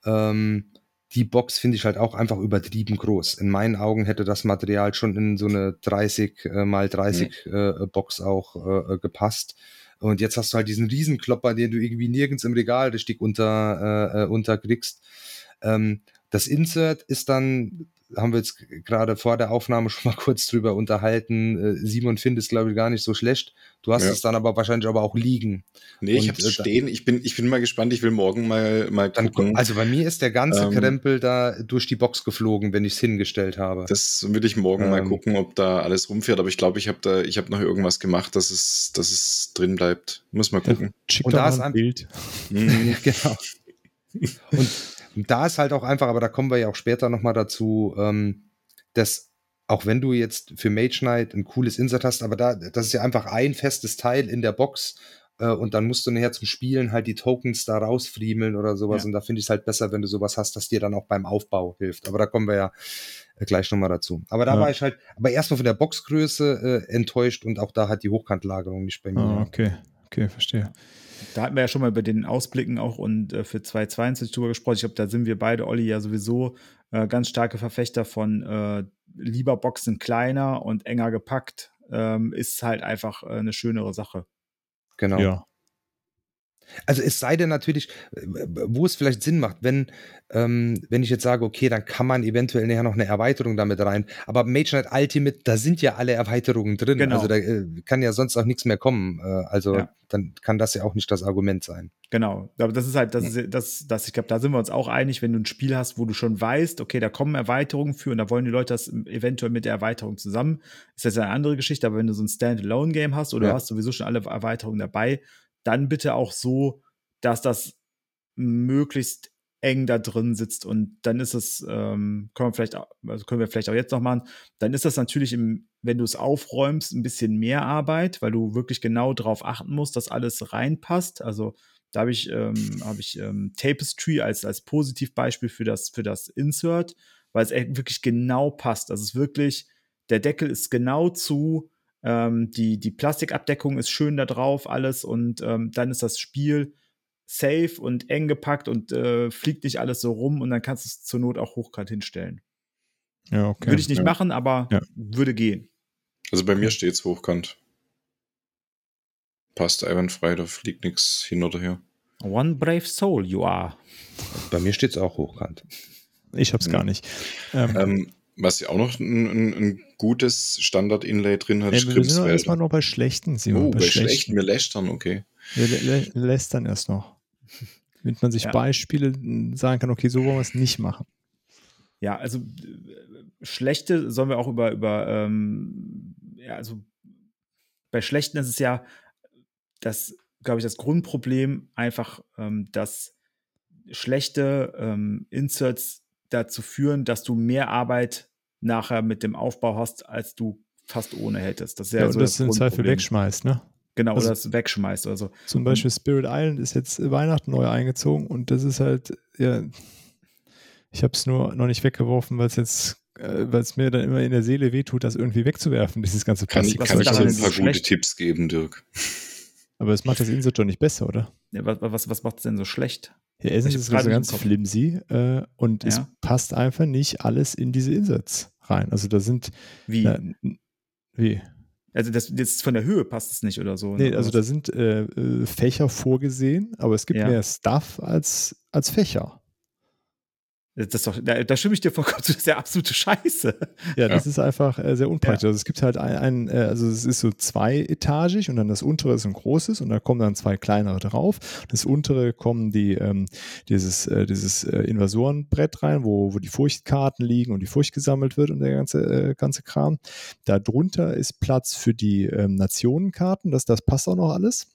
Ähm, die Box finde ich halt auch einfach übertrieben groß. In meinen Augen hätte das Material schon in so eine 30 äh, mal 30 mhm. äh, Box auch äh, gepasst. Und jetzt hast du halt diesen Riesenklopper, den du irgendwie nirgends im Regal richtig unter, äh, äh unterkriegst. Ähm, das Insert ist dann, haben wir jetzt gerade vor der Aufnahme [laughs] schon mal kurz drüber unterhalten. Äh, Simon findet es, glaube ich, gar nicht so schlecht. Du hast ja. es dann aber wahrscheinlich aber auch liegen. Nee, ich habe es äh, stehen. Ich bin, ich bin mal gespannt. Ich will morgen mal, mal gucken. also bei mir ist der ganze ähm, Krempel da durch die Box geflogen, wenn ich es hingestellt habe. Das will ich morgen ähm, mal gucken, ob da alles rumfährt. Aber ich glaube, ich habe da, ich habe noch irgendwas gemacht, dass es, dass es drin bleibt. Muss mal gucken. Ja, und da ist ein Bild. [laughs] genau. Und da ist halt auch einfach, aber da kommen wir ja auch später nochmal dazu, ähm, dass auch wenn du jetzt für Mage Knight ein cooles Insert hast, aber da, das ist ja einfach ein festes Teil in der Box äh, und dann musst du nachher zum Spielen halt die Tokens da rausfriemeln oder sowas. Ja. Und da finde ich es halt besser, wenn du sowas hast, das dir dann auch beim Aufbau hilft. Aber da kommen wir ja äh, gleich nochmal dazu. Aber da Ja. war ich halt, aber erstmal von der Boxgröße äh, enttäuscht und auch da hat die Hochkantlagerung nicht bei mir. Ah, okay, okay, verstehe. Da hatten wir ja schon mal über den Ausblicken auch und äh, für 2022 drüber gesprochen. Ich glaube, da sind wir beide, Olli, ja sowieso äh, ganz starke Verfechter von äh, lieber Boxen kleiner und enger gepackt. Ähm, ist halt einfach äh, eine schönere Sache. Genau. Ja. Also es sei denn natürlich, äh, wo es vielleicht Sinn macht, wenn, ähm, wenn ich jetzt sage, okay, dann kann man eventuell nachher noch eine Erweiterung damit rein. Aber Mage Knight Ultimate, da sind ja alle Erweiterungen drin. Genau. Also da äh, kann ja sonst auch nichts mehr kommen. Äh, also Ja. dann kann das ja auch nicht das Argument sein. Genau, aber das ist halt, das ist, das, das, ich glaube, da sind wir uns auch einig, wenn du ein Spiel hast, wo du schon weißt, okay, da kommen Erweiterungen für und da wollen die Leute das eventuell mit der Erweiterung zusammen, ist das eine andere Geschichte, aber wenn du so ein Standalone-Game hast oder Ja. du hast sowieso schon alle Erweiterungen dabei, dann bitte auch so, dass das möglichst eng da drin sitzt und dann ist es, ähm, können wir vielleicht, auch- also können wir vielleicht auch jetzt noch machen, dann ist das natürlich, im, wenn du es aufräumst, ein bisschen mehr Arbeit, weil du wirklich genau darauf achten musst, dass alles reinpasst. Also da habe ich, ähm, hab ich ähm, Tapestry als, als Positivbeispiel für das, für das Insert, weil es wirklich genau passt. Also es ist wirklich, der Deckel ist genau zu, ähm, die, die Plastikabdeckung ist schön da drauf, alles und ähm, dann ist das Spiel safe und eng gepackt und äh, fliegt nicht alles so rum und dann kannst du es zur Not auch hochkant hinstellen. Ja, okay. Würde ich nicht ja. machen, aber Ja. würde gehen. Also bei mir steht es hochkant. Passt einwandfrei, da fliegt nichts hin oder her. One brave soul you are. Bei mir steht es auch hochkant. Ich hab's gar nicht. Ähm, Ähm, was ja auch noch ein, ein, ein gutes Standard-Inlay drin hat, ist wir sind doch erstmal noch bei schlechten, Simon. Oh, bei schlecht, mir lästern, okay. Wir lä lä lästern erst noch. Damit man sich Ja. Beispiele sagen kann, okay, so wollen wir es nicht machen. Ja, also schlechte sollen wir auch über, über ähm, ja, also bei schlechten ist es ja das, glaube ich, das Grundproblem einfach, ähm, dass schlechte ähm, Inserts dazu führen, dass du mehr Arbeit nachher mit dem Aufbau hast, als du fast ohne hättest. Das ist ja, Ja, so das im Zweifel Grundproblem. wegschmeißt, ne? Genau, also- oder das wegschmeißt oder so. Zum Beispiel Spirit Island ist jetzt Weihnachten neu eingezogen und das ist halt, ja, ich habe es nur noch nicht weggeworfen, weil es jetzt, äh, weil es mir dann immer in der Seele wehtut, das irgendwie wegzuwerfen, dieses ganze Kann, ich- Plastik. kann ist ich dir ein paar gute? Tipps geben, Dirk? Aber es macht das Insert doch nicht besser, oder? Ja, was, was, was macht es denn so schlecht? Ja, erstens Ich ist es so ganz flimsy äh, und es Ja. passt einfach nicht alles in diese Inserts rein. Also da sind, Wie? äh, n- wie? Also das jetzt von der Höhe passt es nicht oder so. Nee, ne? also Oder da sind äh, äh, Fächer vorgesehen, aber es gibt Ja. mehr Stuff als, als Fächer. Das ist doch, da, da stimme ich dir vollkommen zu, das ist ja absolute Scheiße. Ja, das ist einfach äh, sehr unpraktisch. Ja. Also es gibt halt ein, ein äh, also es ist so zweietagig und dann das untere ist ein großes und da kommen dann zwei kleinere drauf. Das untere kommen die ähm, dieses äh, dieses äh, Invasorenbrett rein, wo wo die Furchtkarten liegen und die Furcht gesammelt wird und der ganze äh, ganze Kram. Da drunter ist Platz für die ähm, Nationenkarten. Das das passt auch noch alles.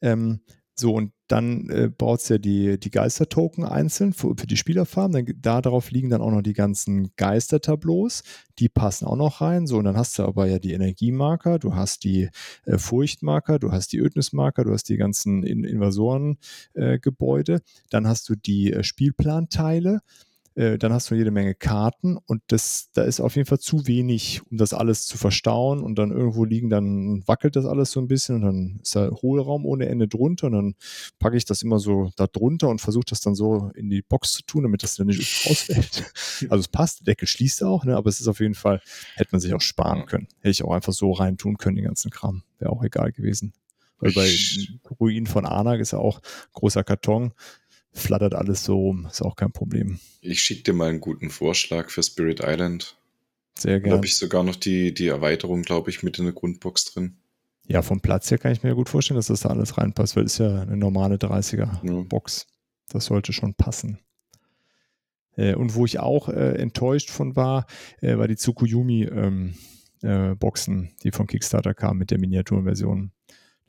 Ähm, so, und dann äh, braucht ja die, die Geistertoken einzeln für, für die Spielerfarben. Dann, da darauf liegen dann auch noch die ganzen Geistertableaus. Die passen auch noch rein. So, und dann hast du aber ja die Energiemarker, du hast die äh, Furchtmarker, du hast die Ödnismarker, du hast die ganzen In Invasoren-Gebäude. dann hast du die äh, Spielplanteile. Äh, dann hast du jede Menge Karten und das, da ist auf jeden Fall zu wenig, um das alles zu verstauen und dann irgendwo liegen, dann wackelt das alles so ein bisschen und dann ist da Hohlraum ohne Ende drunter und dann packe ich das immer so da drunter und versuche das dann so in die Box zu tun, damit das dann nicht ausfällt. Also es passt, der Deckel schließt auch, ne, aber es ist auf jeden Fall, hätte man sich auch sparen können. Hätte ich auch einfach so rein tun können, den ganzen Kram. Wäre auch egal gewesen. Weil bei Ruinen von Anak ist ja auch großer Karton, flattert alles so rum, ist auch kein Problem. Ich schicke dir mal einen guten Vorschlag für Spirit Island. Sehr Da gerne. habe ich sogar noch die, die Erweiterung, glaube ich, mit in der Grundbox drin. Ja, vom Platz her kann ich mir gut vorstellen, dass das da alles reinpasst, weil es ist ja eine normale 30er-Box. Das sollte schon passen. Äh, und wo ich auch äh, enttäuscht von war, äh, war die Tsukuyumi-Boxen, die von Kickstarter kamen mit der Miniaturenversion.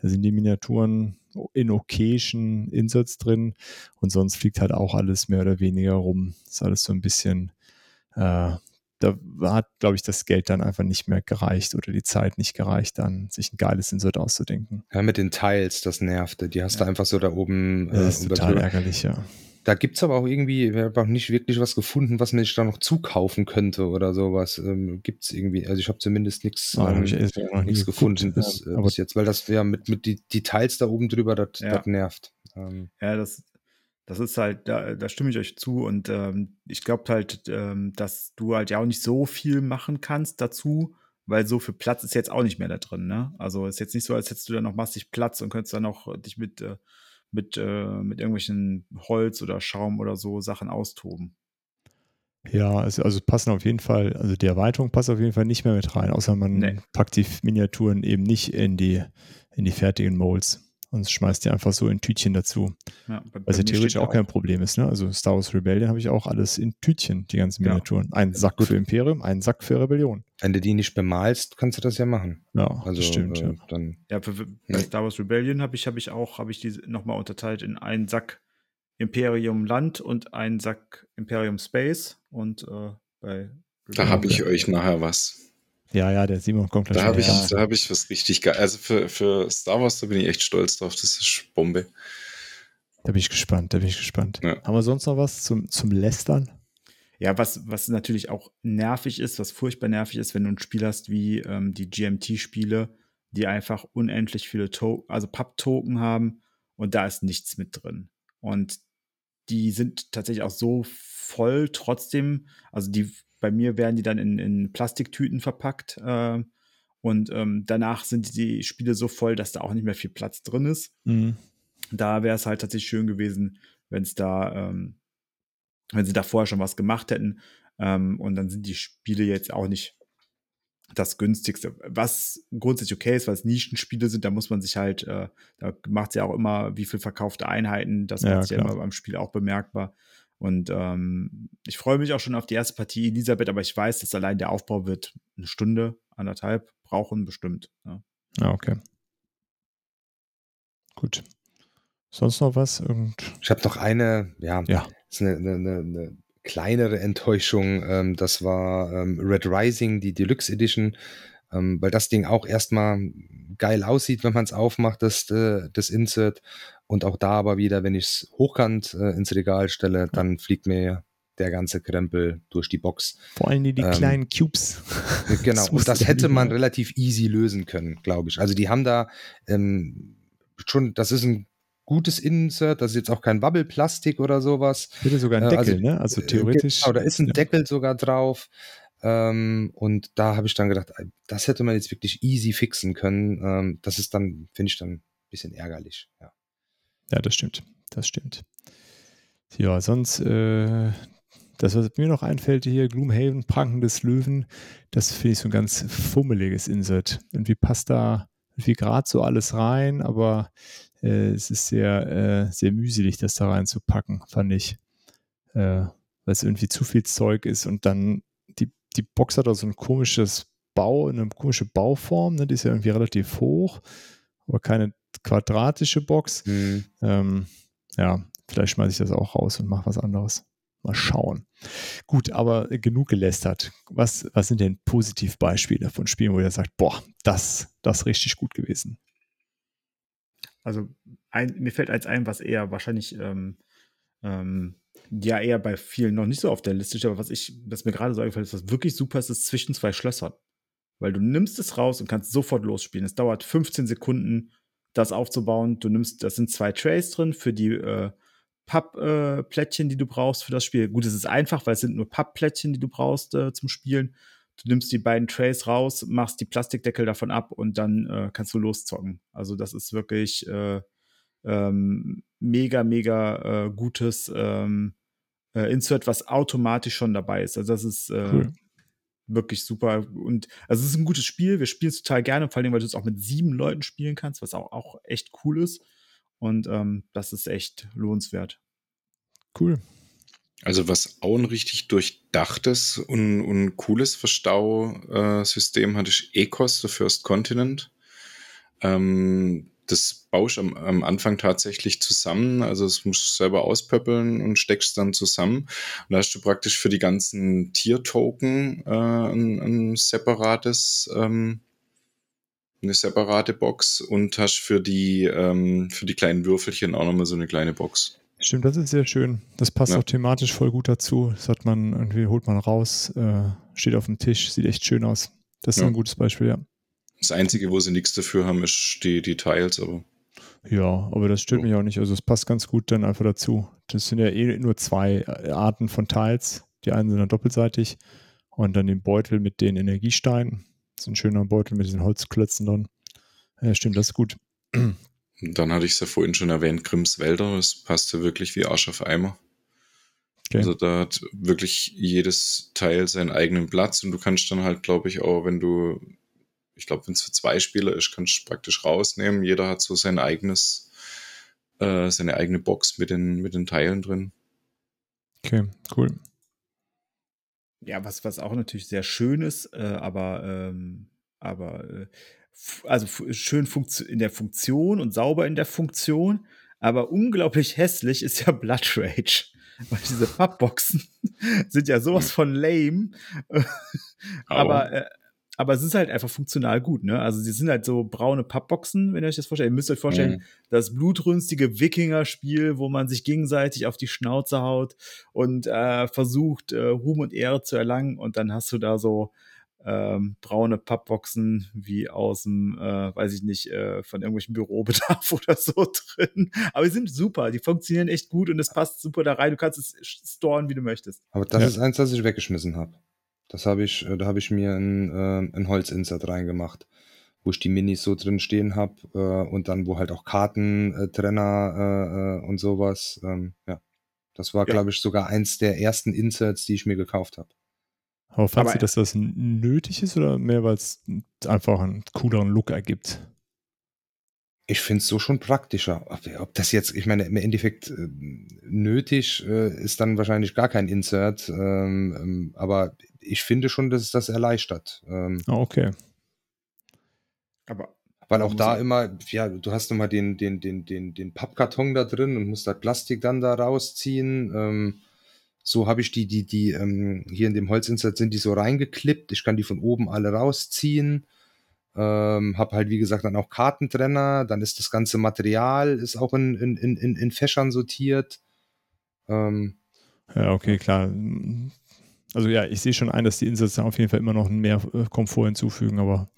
Da sind die Miniaturen in okayen Inserts drin und sonst fliegt halt auch alles mehr oder weniger rum. Ist alles so ein bisschen, äh, da hat, glaube ich, das Geld dann einfach nicht mehr gereicht oder die Zeit nicht gereicht, dann sich ein geiles Insert auszudenken. Ja, mit den Teils, das nervte. Die hast ja. du einfach so da oben. Äh, das ist total ärgerlich, ja. Da gibt es aber auch irgendwie, wir haben auch nicht wirklich was gefunden, was man sich da noch zukaufen könnte oder sowas. Ähm, gibt es irgendwie, also ich habe zumindest nichts ah, ähm, nichts gefunden bis, äh, bis, jetzt, weil das ja mit, mit die, Teils da oben drüber, das ja. nervt. Ähm. Ja, das, das ist halt, da, da stimme ich euch zu und ähm, ich glaube halt, ähm, dass du halt ja auch nicht so viel machen kannst dazu, weil so viel Platz ist jetzt auch nicht mehr da drin, ne? Also ist jetzt nicht so, als hättest du da noch massig Platz und könntest dann noch dich mit, äh, mit, äh, mit irgendwelchen Holz oder Schaum oder so Sachen austoben. Ja, also, also passen auf jeden Fall, also die Erweiterung passt auf jeden Fall nicht mehr mit rein, außer man nee. packt die Miniaturen eben nicht in die, in die fertigen Molds und schmeißt die einfach so in Tütchen dazu. Ja, bei, Was ja theoretisch auch kein Problem ist. Ne? Also Star Wars Rebellion habe ich auch alles in Tütchen, die ganzen Miniaturen. Ja. Ein Sack für Imperium, ein Sack für Rebellion. Wenn du die nicht bemalst, kannst du das ja machen. Ja, also, das stimmt. Äh, ja. Dann, ja, für, für ja. Star Wars Rebellion habe ich, hab ich auch, habe ich die nochmal unterteilt in einen Sack Imperium Land und einen Sack Imperium Space und äh, bei Da habe ich euch nachher was. Ja, ja, der Simon kommt gleich. Da habe ich, ja. hab ich was richtig geil. Also für, für Star Wars, da bin ich echt stolz drauf. Das ist Bombe. Da bin ich gespannt, da bin ich gespannt. Ja. Haben wir sonst noch was zum, zum Lästern? Ja, was, was natürlich auch nervig ist, was furchtbar nervig ist, wenn du ein Spiel hast wie ähm, die GMT-Spiele, die einfach unendlich viele to also Pub-Token haben und da ist nichts mit drin. Und die sind tatsächlich auch so voll trotzdem, also die bei mir werden die dann in, in Plastiktüten verpackt. Äh, und ähm, danach sind die Spiele so voll, dass da auch nicht mehr viel Platz drin ist. Mhm. Da wäre es halt tatsächlich schön gewesen, wenn es da, ähm, wenn sie da vorher schon was gemacht hätten. Ähm, und dann sind die Spiele jetzt auch nicht das günstigste. Was grundsätzlich okay ist, weil es Nischenspiele sind, da muss man sich halt, äh, da macht es ja auch immer, wie viel verkaufte Einheiten, das ja, macht sich ja immer beim Spiel auch bemerkbar. Und ähm, ich freue mich auch schon auf die erste Partie Elisabeth, aber ich weiß, dass allein der Aufbau wird eine Stunde, anderthalb brauchen bestimmt. Ja, ja okay. Gut. Sonst noch was? Irgend ich habe noch eine, ja, ja. ist eine, eine, eine kleinere Enttäuschung. Ähm, das war ähm, Red Rising, die Deluxe Edition, ähm, weil das Ding auch erstmal geil aussieht, wenn man es aufmacht, das, äh, das Insert. Und auch da aber wieder, wenn ich es hochkant äh, ins Regal stelle, dann fliegt mir der ganze Krempel durch die Box. Vor allem die, ähm, kleinen Cubes. Genau, das und das hätte man relativ easy lösen können, glaube ich. Also die haben da ähm, schon, das ist ein gutes Insert, das ist jetzt auch kein Wabbelplastik oder sowas. Bitte sogar ein äh, Deckel, also, ne? Also theoretisch. Genau, da ist ein ja. Deckel sogar drauf. Ähm, und da habe ich dann gedacht, das hätte man jetzt wirklich easy fixen können. Ähm, das ist dann, finde ich dann ein bisschen ärgerlich, ja. Ja, das stimmt. Das stimmt. Ja, sonst, äh, das, was mir noch einfällt hier, Gloomhaven, Pranken des Löwen, das finde ich so ein ganz fummeliges Insert. Irgendwie passt da irgendwie gerade so alles rein, aber äh, es ist sehr, äh, sehr mühselig, das da reinzupacken, fand ich. Äh, weil es irgendwie zu viel Zeug ist und dann die, Box hat auch so ein komisches Bau, eine komische Bauform, ne? die ist ja irgendwie relativ hoch, aber keine quadratische Box. Mhm. Ähm, ja, vielleicht schmeiße ich das auch raus und mache was anderes. Mal schauen. Gut, aber genug gelästert. Was, was sind denn Positivbeispiele von Spielen, wo ihr sagt, boah, das, das ist richtig gut gewesen? Also ein, mir fällt eins ein, was eher wahrscheinlich ähm, ähm, ja eher bei vielen noch nicht so auf der Liste steht, aber was ich, was mir gerade so eingefallen ist, was wirklich super ist, ist zwischen zwei Schlössern. Weil du nimmst es raus und kannst sofort losspielen. Es dauert 15 Sekunden das aufzubauen. Du nimmst, das sind zwei Trays drin für die äh, Pappplättchen, äh, die du brauchst für das Spiel. Gut, es ist einfach, weil es sind nur Pappplättchen, die du brauchst äh, zum Spielen. Du nimmst die beiden Trays raus, machst die Plastikdeckel davon ab und dann äh, kannst du loszocken. Also das ist wirklich äh, ähm, mega, mega äh, gutes ähm, äh, Insert, was automatisch schon dabei ist. Also das ist cool wirklich super. Und also es ist ein gutes Spiel. Wir spielen es total gerne, vor allem, weil du es auch mit sieben Leuten spielen kannst, was auch, auch echt cool ist. Und ähm, das ist echt lohnenswert. Cool. Also was auch ein richtig durchdachtes und, und cooles Verstausystem hat, ist Ecos, The First Continent. Ähm, das baust am, am Anfang tatsächlich zusammen. Also es musst du selber auspöppeln und steckst dann zusammen. Und da hast du praktisch für die ganzen Tier-Token äh, ein, ein separates, ähm, eine separate Box und hast für die, ähm, für die kleinen Würfelchen auch nochmal so eine kleine Box. Stimmt, das ist sehr schön. Das passt Ja. auch thematisch voll gut dazu. Das hat man irgendwie, holt man raus, äh, steht auf dem Tisch, sieht echt schön aus. Das ist Ja. ein gutes Beispiel, ja. Das Einzige, wo sie nichts dafür haben, ist die, die Tiles, aber Ja, aber das stört So. mich auch nicht. Also es passt ganz gut dann einfach dazu. Das sind ja eh nur zwei äh, Arten von Tiles. Die einen sind dann doppelseitig und dann den Beutel mit den Energiesteinen. Das ist ein schöner Beutel mit diesen Holzklötzen drin. Ja, stimmt, das ist gut. Dann hatte ich es ja vorhin schon erwähnt, Grimms Wälder, das passte wirklich wie Arsch auf Eimer. Okay. Also da hat wirklich jedes Teil seinen eigenen Platz und du kannst dann halt, glaube ich, auch, wenn du, ich glaube, wenn es für zwei Spieler ist, kannst du praktisch rausnehmen. Jeder hat so sein eigenes, äh, seine eigene Box mit den, mit den Teilen drin. Okay, cool. Ja, was, was auch natürlich sehr schön ist, äh, aber, ähm, aber äh, also schön in der Funktion und sauber in der Funktion, aber unglaublich hässlich ist ja Blood Rage. [laughs] Weil diese Pappboxen [laughs] sind ja sowas von lame. [laughs] aber, äh, aber es ist halt einfach funktional gut, ne? Also sie sind halt so braune Pappboxen, wenn ihr euch das vorstellt. Ihr müsst euch vorstellen, Mhm. das blutrünstige Wikinger-Spiel, wo man sich gegenseitig auf die Schnauze haut und äh, versucht, äh, Ruhm und Ehre zu erlangen. Und dann hast du da so ähm, braune Pappboxen wie aus dem, äh, weiß ich nicht, äh, von irgendwelchen Bürobedarf [laughs] oder so drin. Aber die sind super, die funktionieren echt gut und es passt super da rein. Du kannst es storen, wie du möchtest. Aber das Ja. ist eins, das ich weggeschmissen habe. Das habe ich, äh, da habe ich mir ein, äh, ein Holzinsert reingemacht, wo ich die Minis so drin stehen habe äh, und dann wo halt auch Kartentrenner äh, Trenner, äh, äh, und sowas. Ähm, ja, das war Ja. glaube ich sogar eins der ersten Inserts, die ich mir gekauft habe. Aber fandst Aber- du, dass das n- nötig ist oder mehr, weil es einfach einen cooleren Look ergibt? Ich finde es so schon praktischer. Ob, ob das jetzt, ich meine, im Endeffekt äh, nötig äh, ist dann wahrscheinlich gar kein Insert, ähm, ähm, aber ich finde schon, dass es das erleichtert. Ähm, Ah, okay. Aber Weil auch da immer, ja, du hast immer den, den, den, den, den Pappkarton da drin und musst das Plastik dann da rausziehen. Ähm, so habe ich die, die, die, ähm, hier in dem Holzinsert sind die so reingeklippt. Ich kann die von oben alle rausziehen. Ähm, hab halt, wie gesagt, dann auch Kartentrenner. Dann ist das ganze Material ist auch in, in, in, in- in Fächern sortiert. Ähm, Ja, okay, klar. Also ja, ich sehe schon ein, dass die Insätze auf jeden Fall immer noch mehr äh, Komfort hinzufügen, aber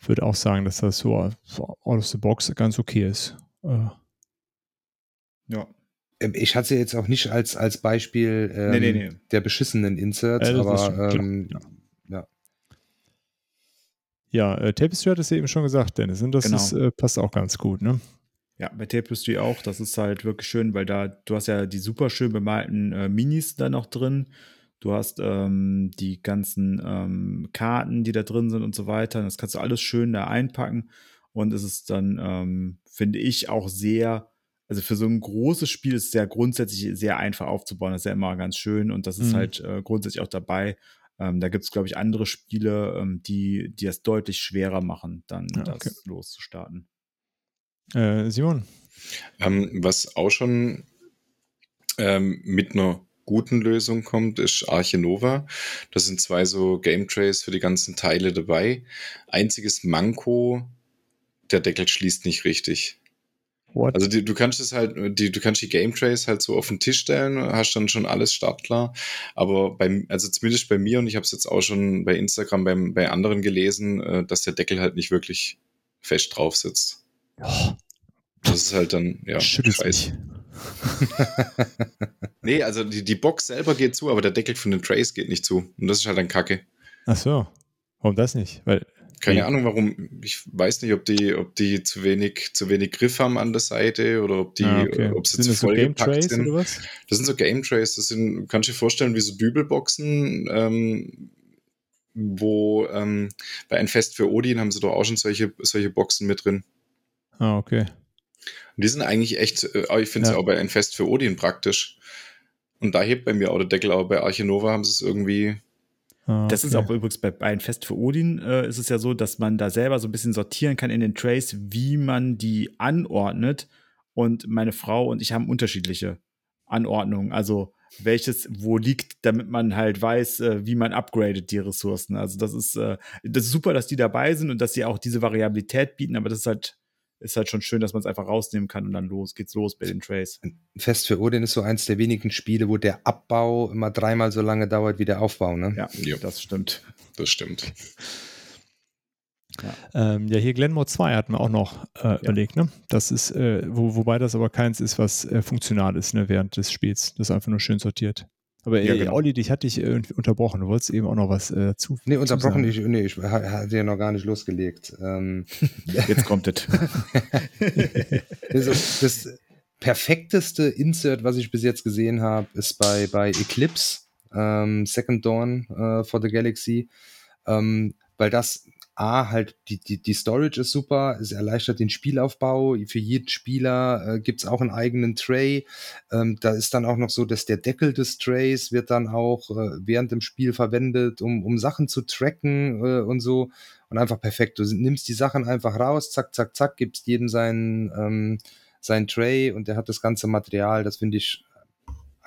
würde auch sagen, dass das so, out of the box ganz okay ist. Äh, ja. ähm, ich hatte sie jetzt auch nicht als, als Beispiel ähm, Nee, nee, nee. der beschissenen Inserts, Ja, das ist aber ähm, ja. ja. äh, Tapestry hat es ja eben schon gesagt, Dennis, und das Genau. ist, äh, passt auch ganz gut, ne? Ja, bei Tapestry auch. Das ist halt wirklich schön, weil da, du hast ja die super schön bemalten äh, Minis da noch drin. Du hast ähm, die ganzen ähm, Karten, die da drin sind und so weiter. Das kannst du alles schön da einpacken. Und es ist dann, ähm, finde ich, auch sehr, also für so ein großes Spiel ist es ja grundsätzlich sehr einfach aufzubauen. Das ist ja immer ganz schön und das ist Mhm. halt äh, grundsätzlich auch dabei. Ähm, da gibt es, glaube ich, andere Spiele, ähm, die, die es deutlich schwerer machen, dann Ja, das okay. loszustarten. Äh, Simon? Ähm, was auch schon ähm, mit einer guten Lösung kommt, ist Arche Nova. Da sind zwei so Game Trays für die ganzen Teile dabei. Einziges Manko, der Deckel schließt nicht richtig. What? Also die, du kannst es halt, die, du kannst die Game Trays halt so auf den Tisch stellen, hast dann schon alles startklar. Aber beim, also zumindest bei mir und ich habe es jetzt auch schon bei Instagram beim, bei anderen gelesen, äh, dass der Deckel halt nicht wirklich fest drauf sitzt. oh, Das ist halt dann, ja, scheiße. [laughs] Nee, also die, die Box selber geht zu, aber der Deckel von den Trays geht nicht zu. Und das ist halt dann Kacke. Ach so. Warum das nicht? Weil, Keine Wie? Ahnung, warum. Ich weiß nicht, ob die, ob die zu wenig, zu wenig Griff haben an der Seite oder ob die, ah, okay. ob sie sind zu so voll Game gepackt Trays sind. oder was? Das sind so Game Trays, das sind, kannst du dir vorstellen, wie so Dübelboxen, ähm, wo ähm, bei ein Fest für Odin haben sie doch auch schon solche, solche Boxen mit drin. Ah, okay. Und die sind eigentlich echt, äh, ich finde es Ja. auch bei ein Fest für Odin praktisch. Und da hebt bei mir auch der Deckel, aber bei Arche Nova haben sie es irgendwie Ah, Das ist okay. auch übrigens bei, bei ein Fest für Odin äh, ist es ja so, dass man da selber so ein bisschen sortieren kann in den Trays, wie man die anordnet. Und meine Frau und ich haben unterschiedliche Anordnungen. Also welches wo liegt, damit man halt weiß, äh, wie man upgradet die Ressourcen. Also das ist, äh, das ist super, dass die dabei sind und dass sie auch diese Variabilität bieten, aber das ist halt, ist halt schon schön, dass man es einfach rausnehmen kann und dann los geht's los bei den Trays. Fest für Odin ist so eins der wenigen Spiele, wo der Abbau immer dreimal so lange dauert wie der Aufbau, ne? Ja, Ja. das stimmt. Das stimmt. Ähm, ja, hier Glenmore 2 hatten wir auch noch äh, überlegt, ne? Das ist, äh, wo, wobei das aber keins ist, was äh, funktional ist, ne, während des Spiels. Das ist einfach nur schön sortiert. Aber Ja, äh, genau. Olli, dich hatte ich irgendwie unterbrochen. Du wolltest eben auch noch was äh, dazu. Nee, unterbrochen, ich, nee, ich ha- hatte ja noch gar nicht losgelegt. Ähm, [laughs] Jetzt kommt es. [laughs] Also das perfekteste Insert, was ich bis jetzt gesehen habe, ist bei, bei Eclipse, ähm, Second Dawn äh, for the Galaxy, ähm, weil das A, halt die, die, die Storage ist super, es erleichtert den Spielaufbau. Für jeden Spieler äh, gibt's auch einen eigenen Tray. Ähm, da ist dann auch noch so, dass der Deckel des Trays wird dann auch äh, während dem Spiel verwendet, um, um Sachen zu tracken äh, und so. Und einfach perfekt. Du nimmst die Sachen einfach raus, zack, zack, zack, gibst jedem seinen, ähm, sein Tray und der hat das ganze Material. Das finde ich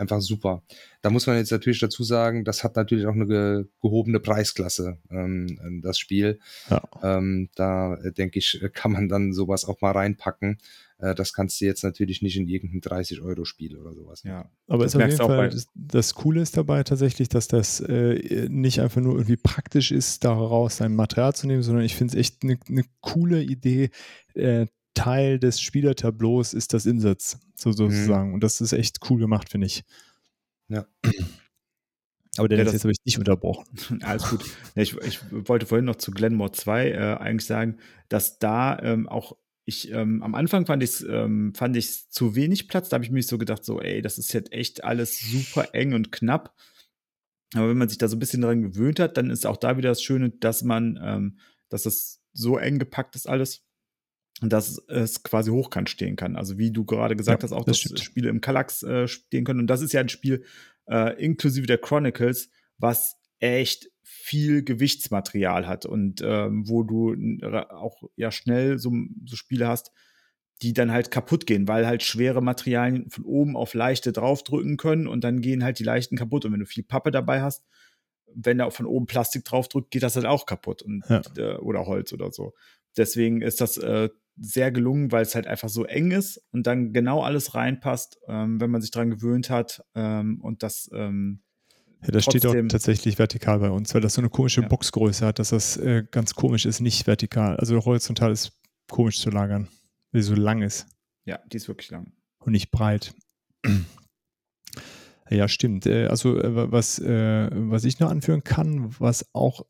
einfach super. Da muss man jetzt natürlich dazu sagen, das hat natürlich auch eine ge gehobene Preisklasse, ähm, das Spiel. Ja. Ähm, da äh, denke ich, kann man dann sowas auch mal reinpacken. Äh, das kannst du jetzt natürlich nicht in irgendein 30-Euro-Spiel oder sowas. Ja. Aber Das ist auf jeden Fall, bei- das, das Coole ist dabei tatsächlich, dass das äh, nicht einfach nur irgendwie praktisch ist, daraus sein Material zu nehmen, sondern ich finde es echt eine ne coole Idee. Äh, Teil des Spielertableaus ist das Insatz, so sozusagen. Und das ist echt cool gemacht, finde ich. Ja. Aber Dennis, das- jetzt habe ich dich unterbrochen. [laughs] Alles gut. Ja, Ich, ich wollte vorhin noch zu Glenmore 2 äh, eigentlich sagen, dass da ähm, auch ich ähm, am Anfang fand ich es ähm, fand zu wenig Platz. Da habe ich mich so gedacht, so, ey, das ist jetzt echt alles super eng und knapp. Aber wenn man sich da so ein bisschen dran gewöhnt hat, dann ist auch da wieder das Schöne, dass man, ähm, dass das so eng gepackt ist alles, dass es quasi hochkant stehen kann. Also wie du gerade gesagt Ja, hast, auch das dass stimmt. Spiele im Kallax äh, stehen können. Und das ist ja ein Spiel äh, inklusive der Chronicles, was echt viel Gewichtsmaterial hat und ähm, wo du auch ja schnell so, so Spiele hast, die dann halt kaputt gehen, weil halt schwere Materialien von oben auf leichte draufdrücken können und dann gehen halt die leichten kaputt. Und wenn du viel Pappe dabei hast, wenn da von oben Plastik draufdrückt, geht das halt auch kaputt und, Ja. äh, oder Holz oder so. Deswegen ist das äh, sehr gelungen, weil es halt einfach so eng ist und dann genau alles reinpasst, ähm, wenn man sich dran gewöhnt hat ähm, und das ähm, Ja, das steht auch tatsächlich vertikal bei uns, weil das so eine komische Ja. Boxgröße hat, dass das äh, ganz komisch ist, nicht vertikal. Also horizontal ist komisch zu lagern, weil sie so lang ist ja, die ist wirklich lang. und nicht breit. [clears throat] Ja, stimmt. Äh, Also äh, wa- was, äh, was ich noch anführen kann, was auch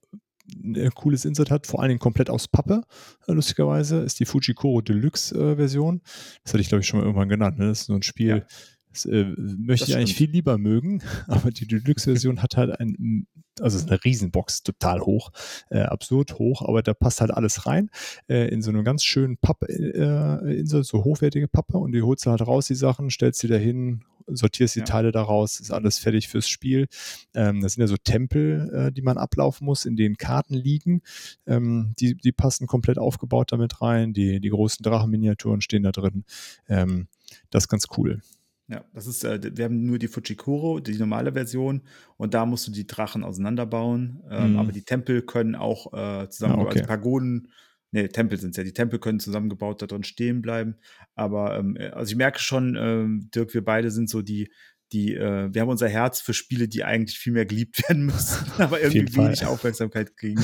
ein cooles Insert hat, vor allen Dingen komplett aus Pappe, äh, lustigerweise, ist die Fujikoro Deluxe äh, Version. Das hatte ich, glaube ich, schon mal irgendwann genannt. Ne? Das ist so ein Spiel, Ja. das äh, möchte Das ich eigentlich viel lieber mögen, [laughs] aber die Deluxe-Version hat halt ein, also es ist eine Riesenbox, total hoch, äh, absurd hoch, aber da passt halt alles rein, äh, in so einem ganz schönen Pappe-Insel, so hochwertige Pappe und die holst du halt raus, die Sachen, stellst sie dahin, sortierst die Ja. Teile daraus, ist alles fertig fürs Spiel. Ähm, das sind ja so Tempel, äh, die man ablaufen muss, in denen Karten liegen. Ähm, die, die passen komplett aufgebaut damit rein. Die, die großen Drachenminiaturen stehen da drin. Ähm, das ist ganz cool. Ja, das ist, äh, wir haben nur die Fujikuro, die normale Version, und da musst du die Drachen auseinanderbauen. Ähm, Mhm. Aber die Tempel können auch äh, zusammen, Ah, okay. also Pagoden, nee, Tempel sind ja, die Tempel können zusammengebaut da drin stehen bleiben. Aber ähm, also ich merke schon, ähm, Dirk, wir beide sind so die, die, äh, wir haben unser Herz für Spiele, die eigentlich viel mehr geliebt [laughs] werden müssen, aber irgendwie Fall. wenig Aufmerksamkeit kriegen.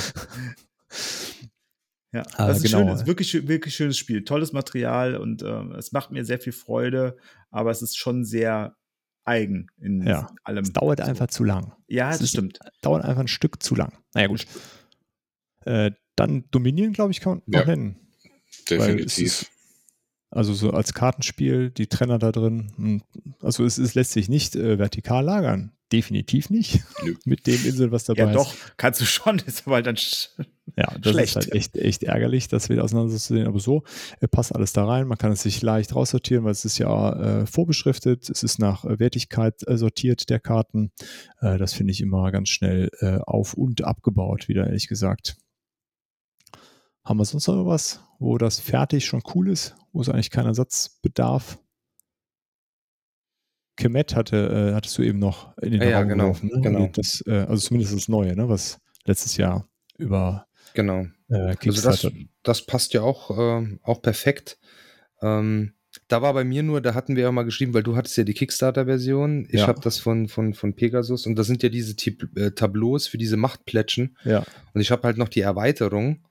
Ja, Ah, das ist genau. schön, das ist wirklich, wirklich schönes Spiel. Tolles Material und ähm, es macht mir sehr viel Freude, aber es ist schon sehr eigen in Ja, allem. Es dauert So. einfach zu lang. Ja, es das ist- stimmt. Dauert einfach ein Stück zu lang. Naja, gut. Äh, dann Dominion, glaube ich, kann man Ja. noch nennen. Definitiv. ist- Also so als Kartenspiel, die Trenner da drin. hm, Also es, es lässt sich nicht äh, vertikal lagern. Definitiv nicht. Nö. [laughs] Mit dem Insel, was dabei Ja, ist. doch, kannst du schon, [laughs] ist aber halt dann. sch- Ja, das Schlecht. ist halt echt, echt ärgerlich, das wieder auseinanderzusehen. Aber so äh, passt alles da rein. Man kann es sich leicht raussortieren, weil es ist ja äh, vorbeschriftet. Es ist nach äh, Wertigkeit äh, sortiert der Karten. Äh, das finde ich immer ganz schnell äh, auf und abgebaut, wieder ehrlich gesagt. Haben wir sonst noch was, wo das fertig schon cool ist, wo es eigentlich keinen Ersatz bedarf? Kemet hatte, äh, hattest du eben noch in den Ja, ja, genau, geworfen, ne? genau. Das, äh, also zumindest das Neue, ne? was letztes Jahr über Genau. äh, Also das, das passt ja auch, ähm, auch perfekt. Ähm, da war bei mir nur, da hatten wir ja mal geschrieben, weil du hattest ja die Kickstarter-Version, ich Ja. habe das von, von, von Pegasus und das sind ja diese äh, Tableaus für diese Machtplätschen ja, und ich habe halt noch die Erweiterung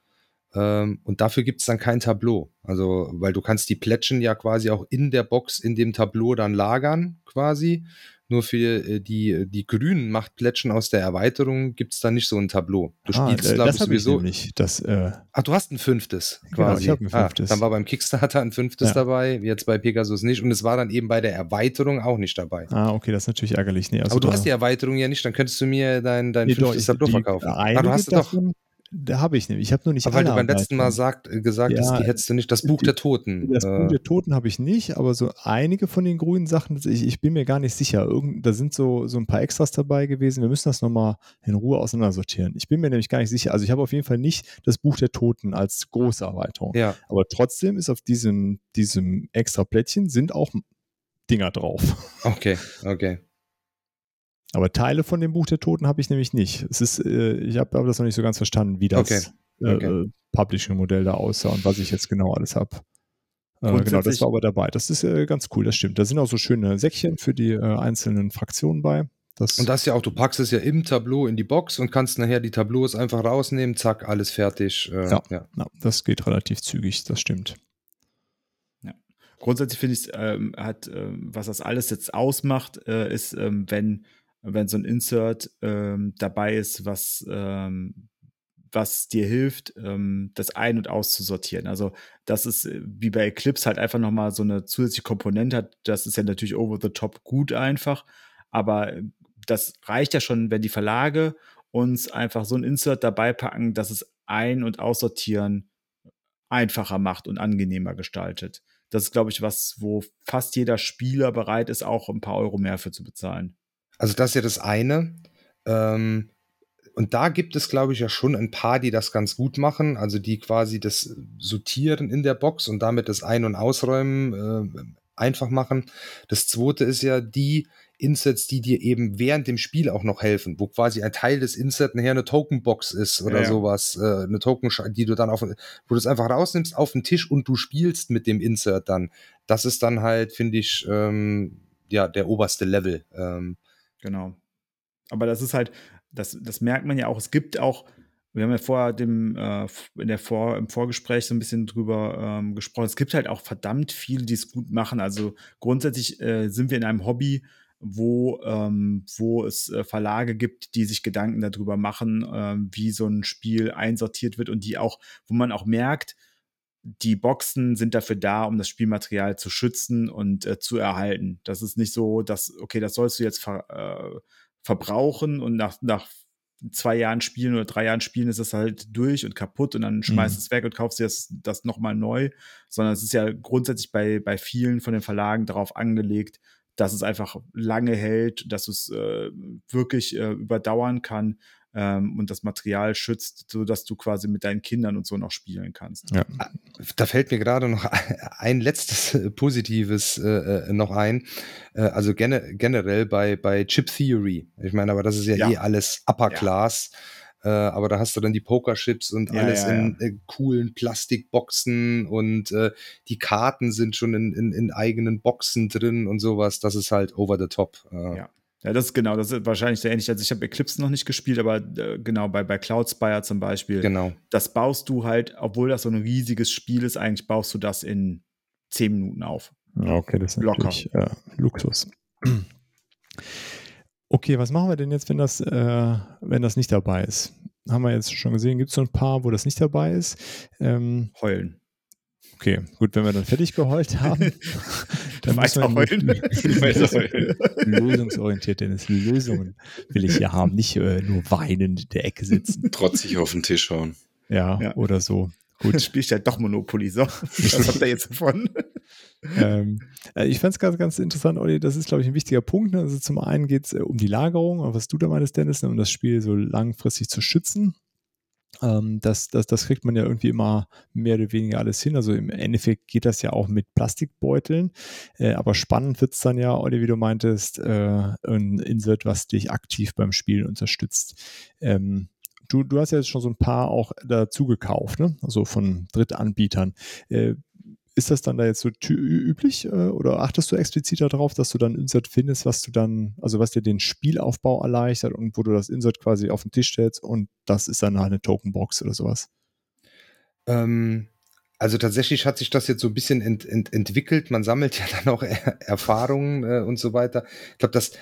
und dafür gibt es dann kein Tableau. Also, weil du kannst die Plätschen ja quasi auch in der Box, in dem Tableau dann lagern quasi. Nur für äh, die, die grünen Machtplätschen aus der Erweiterung gibt es dann nicht so ein Tableau. Du ah, spielst, äh, glaube das ich, ich sowieso. nämlich. Das, äh, Ach, du hast ein fünftes Genau, quasi. ich hab ein fünftes. Ah, dann war beim Kickstarter ein fünftes Ja. dabei, jetzt bei Pegasus nicht. Und es war dann eben bei der Erweiterung auch nicht dabei. ah, okay, das ist natürlich ärgerlich. Nee, also Aber du da- hast die Erweiterung ja nicht, dann könntest du mir dein, dein nee, doch, fünftes ich- Tableau verkaufen. Ah, du hast es doch. Da habe ich nämlich. Ich habe nur nicht Aber weil du beim letzten Mal sagt, äh, gesagt Ja, hast, die hättest du nicht. Das Buch die- der Toten. Das äh, Buch der Toten habe ich nicht, aber so einige von den grünen Sachen, ich, ich bin mir gar nicht sicher. Irgend, da sind so, so ein paar Extras dabei gewesen. Wir müssen das nochmal in Ruhe auseinandersortieren. Ich bin mir nämlich gar nicht sicher. Also ich habe auf jeden Fall nicht das Buch der Toten als große Erweiterung. ja, Aber trotzdem ist auf diesem, diesem extra Plättchen sind auch Dinger drauf. okay, okay. Aber Teile von dem Buch der Toten habe ich nämlich nicht. Es ist, äh, ich habe aber das noch nicht so ganz verstanden, wie das Okay, okay. Äh, äh, Publishing-Modell da aussah und was ich jetzt genau alles habe. Äh, genau, das war aber dabei. Das ist äh, ganz cool, das stimmt. Da sind auch so schöne Säckchen für die äh, einzelnen Fraktionen bei. Das, Und das ja auch, du packst es ja im Tableau in die Box und kannst nachher die Tableaus einfach rausnehmen, zack, alles fertig. Äh, Ja. ja. na, das geht relativ zügig, das stimmt. Grundsätzlich finde ich, ähm, hat, ähm, was das alles jetzt ausmacht, äh, ist, ähm, wenn, wenn so ein Insert ähm, dabei ist, was, ähm, was dir hilft, ähm, das ein- und auszusortieren. Also, das ist äh, wie bei Eclipse halt einfach nochmal so eine zusätzliche Komponente hat. Das ist ja natürlich over the top gut einfach, aber äh, das reicht ja schon, wenn die Verlage uns einfach so ein Insert dabei packen, dass es ein- und aussortieren einfacher macht und angenehmer gestaltet. Das ist, glaube ich, was, wo fast jeder Spieler bereit ist, auch ein paar Euro mehr für zu bezahlen. Also das ist ja das eine. Ähm, und da gibt es, glaube ich, ja schon ein paar, die das ganz gut machen. Also die quasi das Sortieren in der Box und damit das Ein- und Ausräumen äh, einfach machen. Das zweite ist ja die Insets, die dir eben während dem Spiel auch noch helfen, wo quasi ein Teil des Insert nachher eine Tokenbox ist oder Ja, ja. sowas, äh, eine Token, die du dann auf, wo du es einfach rausnimmst auf den Tisch und du spielst mit dem Insert dann. Das ist dann halt, finde ich, ähm, ja, der oberste Level. Ähm, Genau. Aber das ist halt, das, das merkt man ja auch. Es gibt auch, wir haben ja vorher dem, äh, in der Vor, im Vorgespräch so ein bisschen drüber ähm, gesprochen. Es gibt halt auch verdammt viele, die es gut machen. Also grundsätzlich äh, sind wir in einem Hobby, wo, ähm, wo es äh, Verlage gibt, die sich Gedanken darüber machen, ähm, wie so ein Spiel einsortiert wird und die auch, wo man auch merkt, die Boxen sind dafür da, um das Spielmaterial zu schützen und äh, zu erhalten. Das ist nicht so, dass, okay, das sollst du jetzt ver, äh, verbrauchen und nach, nach zwei Jahren Spielen oder drei Jahren Spielen ist es halt durch und kaputt und dann schmeißt Mhm. es weg und kaufst dir das, das nochmal neu, sondern es ist ja grundsätzlich bei, bei vielen von den Verlagen darauf angelegt, dass es einfach lange hält, dass es äh, wirklich äh, überdauern kann ähm, und das Material schützt, sodass du quasi mit deinen Kindern und so noch spielen kannst. Ja. Da fällt mir gerade noch [laughs] ein letztes äh, Positives äh, äh, noch ein. Äh, also gene generell bei, bei Chip Theory. Ich meine, aber das ist ja, Ja. eh alles Upper Class. Äh, aber da hast du dann die Pokerchips und Ja, alles ja, in äh, coolen Plastikboxen und äh, die Karten sind schon in, in, in eigenen Boxen drin und sowas. Das ist halt over the top. Äh, Ja. Ja, das ist genau, das ist wahrscheinlich sehr ähnlich. Also ich habe Eclipse noch nicht gespielt, aber äh, genau, bei, bei Cloudspire zum Beispiel, Genau. das baust du halt, obwohl das so ein riesiges Spiel ist, eigentlich baust du das in zehn Minuten auf. Okay, das ist Locker. natürlich äh, Luxus. Okay, was machen wir denn jetzt, wenn das, äh, wenn das nicht dabei ist? Haben wir jetzt schon gesehen, gibt es so ein paar, wo das nicht dabei ist? Ähm, Heulen. okay, gut, wenn wir dann fertig geheult haben, [laughs] dann müssen Weiter heulen. [laughs] Weiter heulen. lösungsorientiert, Dennis. Lösungen will ich hier haben, nicht äh, nur weinend in der Ecke sitzen. Trotzig auf den Tisch hauen. Ja, Ja. oder so. Gut. Gut. Spielst halt doch Monopoly. So, [laughs] was habt ihr jetzt davon? ähm, äh, ich fand es ganz, ganz interessant, Olli, das ist, glaube ich, ein wichtiger Punkt. Ne? Also zum einen geht es äh, um die Lagerung, was du da meinst, Dennis, ne? um das Spiel so langfristig zu schützen. Ähm, das, das, das kriegt man ja irgendwie immer mehr oder weniger alles hin. Also im Endeffekt geht das ja auch mit Plastikbeuteln. Äh, aber spannend wird es dann ja, Olli, wie du meintest, äh, ein Insert, was dich aktiv beim Spielen unterstützt. Ähm, du, du hast ja jetzt schon so ein paar auch dazu gekauft, ne? also von Drittanbietern. Äh, ist das dann da jetzt so üblich äh, oder achtest du explizit darauf, dass du dann ein Insert findest, was du dann, also was dir den Spielaufbau erleichtert und wo du das Insert quasi auf den Tisch stellst und das ist dann halt eine Tokenbox oder sowas? Ähm, also tatsächlich hat sich das jetzt so ein bisschen ent, ent, entwickelt. Man sammelt ja [laughs] dann auch er Erfahrungen äh, und so weiter. Ich glaube, das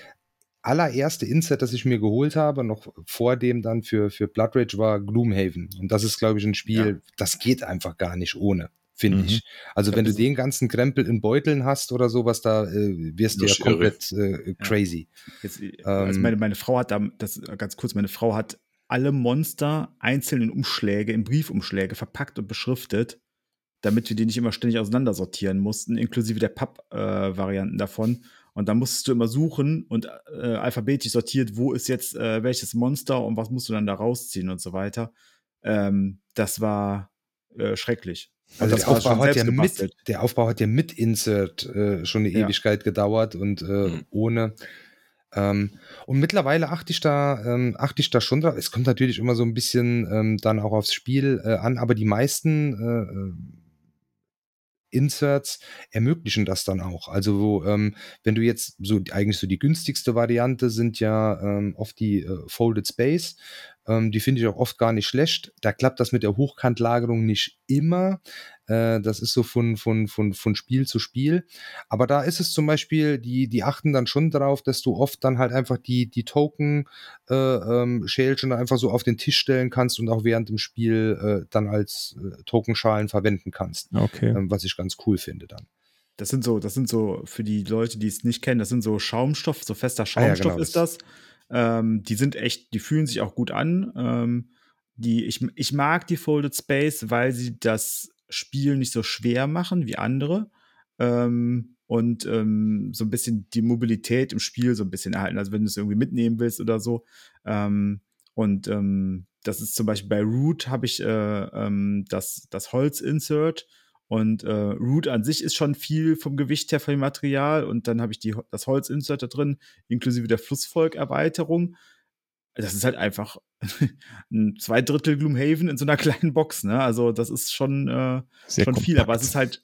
allererste Insert, das ich mir geholt habe, noch vor dem dann für, für Blood Rage, war Gloomhaven. Und das ist, glaube ich, ein Spiel, Ja. das geht einfach gar nicht ohne. Finde Mhm. ich. Also, Ja, wenn du den ganzen Krempel in Beuteln hast oder sowas, da äh, wirst du ja komplett äh, crazy. Jetzt, also Ähm. meine, meine Frau hat da, das ganz kurz, meine Frau hat alle Monster einzeln in Umschläge, in Briefumschläge verpackt und beschriftet, damit wir die nicht immer ständig auseinandersortieren mussten, inklusive der Papp-Varianten davon. Und dann musstest du immer suchen und äh, alphabetisch sortiert, wo ist jetzt äh, welches Monster und was musst du dann da rausziehen und so weiter. Ähm, das war äh, schrecklich. Also der Aufbau, hat ja mit, der Aufbau hat ja mit Insert äh, schon eine Ja. Ewigkeit gedauert und äh, Mhm. ohne. Ähm, und mittlerweile achte ich da, ähm, achte ich da schon drauf. Es kommt natürlich immer so ein bisschen ähm, dann auch aufs Spiel äh, an, aber die meisten äh, äh, Inserts ermöglichen das dann auch. Also ähm, wenn du jetzt so eigentlich so die günstigste Variante sind ja ähm, oft die äh, Folded Space. Ähm, die finde ich auch oft gar nicht schlecht. Da klappt das mit der Hochkantlagerung nicht immer. Äh, das ist so von, von, von, von Spiel zu Spiel. Aber da ist es zum Beispiel, die, die achten dann schon darauf, dass du oft dann halt einfach die, die Token äh, ähm, Schälchen einfach so auf den Tisch stellen kannst und auch während dem Spiel äh, dann als äh, Tokenschalen verwenden kannst. Okay. Ähm, was ich ganz cool finde dann. Das sind so, das sind so, für die Leute, die es nicht kennen, das sind so Schaumstoff, so fester Ah ja, Schaumstoff genau, ist das. Ähm, die sind echt, die fühlen sich auch gut an. Ähm, die, ich, ich mag die Folded Space, weil sie das Spiel nicht so schwer machen wie andere. Ähm, und ähm, so ein bisschen die Mobilität im Spiel so ein bisschen erhalten. Also wenn du es irgendwie mitnehmen willst oder so. Ähm, und ähm, das ist zum Beispiel bei Root habe ich äh, ähm, das, das Holz-Insert. Und äh, Root an sich ist schon viel vom Gewicht her von dem Material. Und dann habe ich die, das Holzinsert da drin, inklusive der Flussvolk-Erweiterung. Das ist halt einfach [laughs] ein zwei Drittel Gloomhaven in so einer [laughs] kleinen Box. Ne? Also das ist schon, äh, Sehr schon viel, aber es ist halt.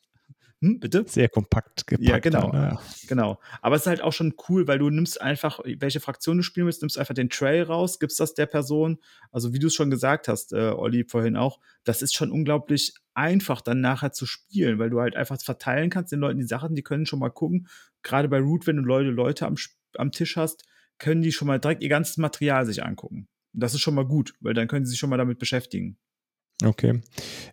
Hm, bitte? sehr kompakt gepackt. Ja, genau. Dann, ja. Genau. Aber es ist halt auch schon cool, weil du nimmst einfach, welche Fraktion du spielen willst, nimmst einfach den Trail raus, gibst das der Person. Also wie du es schon gesagt hast, äh, Olli, vorhin auch, das ist schon unglaublich einfach dann nachher zu spielen, weil du halt einfach verteilen kannst den Leuten die Sachen, die können schon mal gucken. Gerade bei Root, wenn du Leute, Leute am, am Tisch hast, können die schon mal direkt ihr ganzes Material sich angucken. Und das ist schon mal gut, weil dann können sie sich schon mal damit beschäftigen. Okay.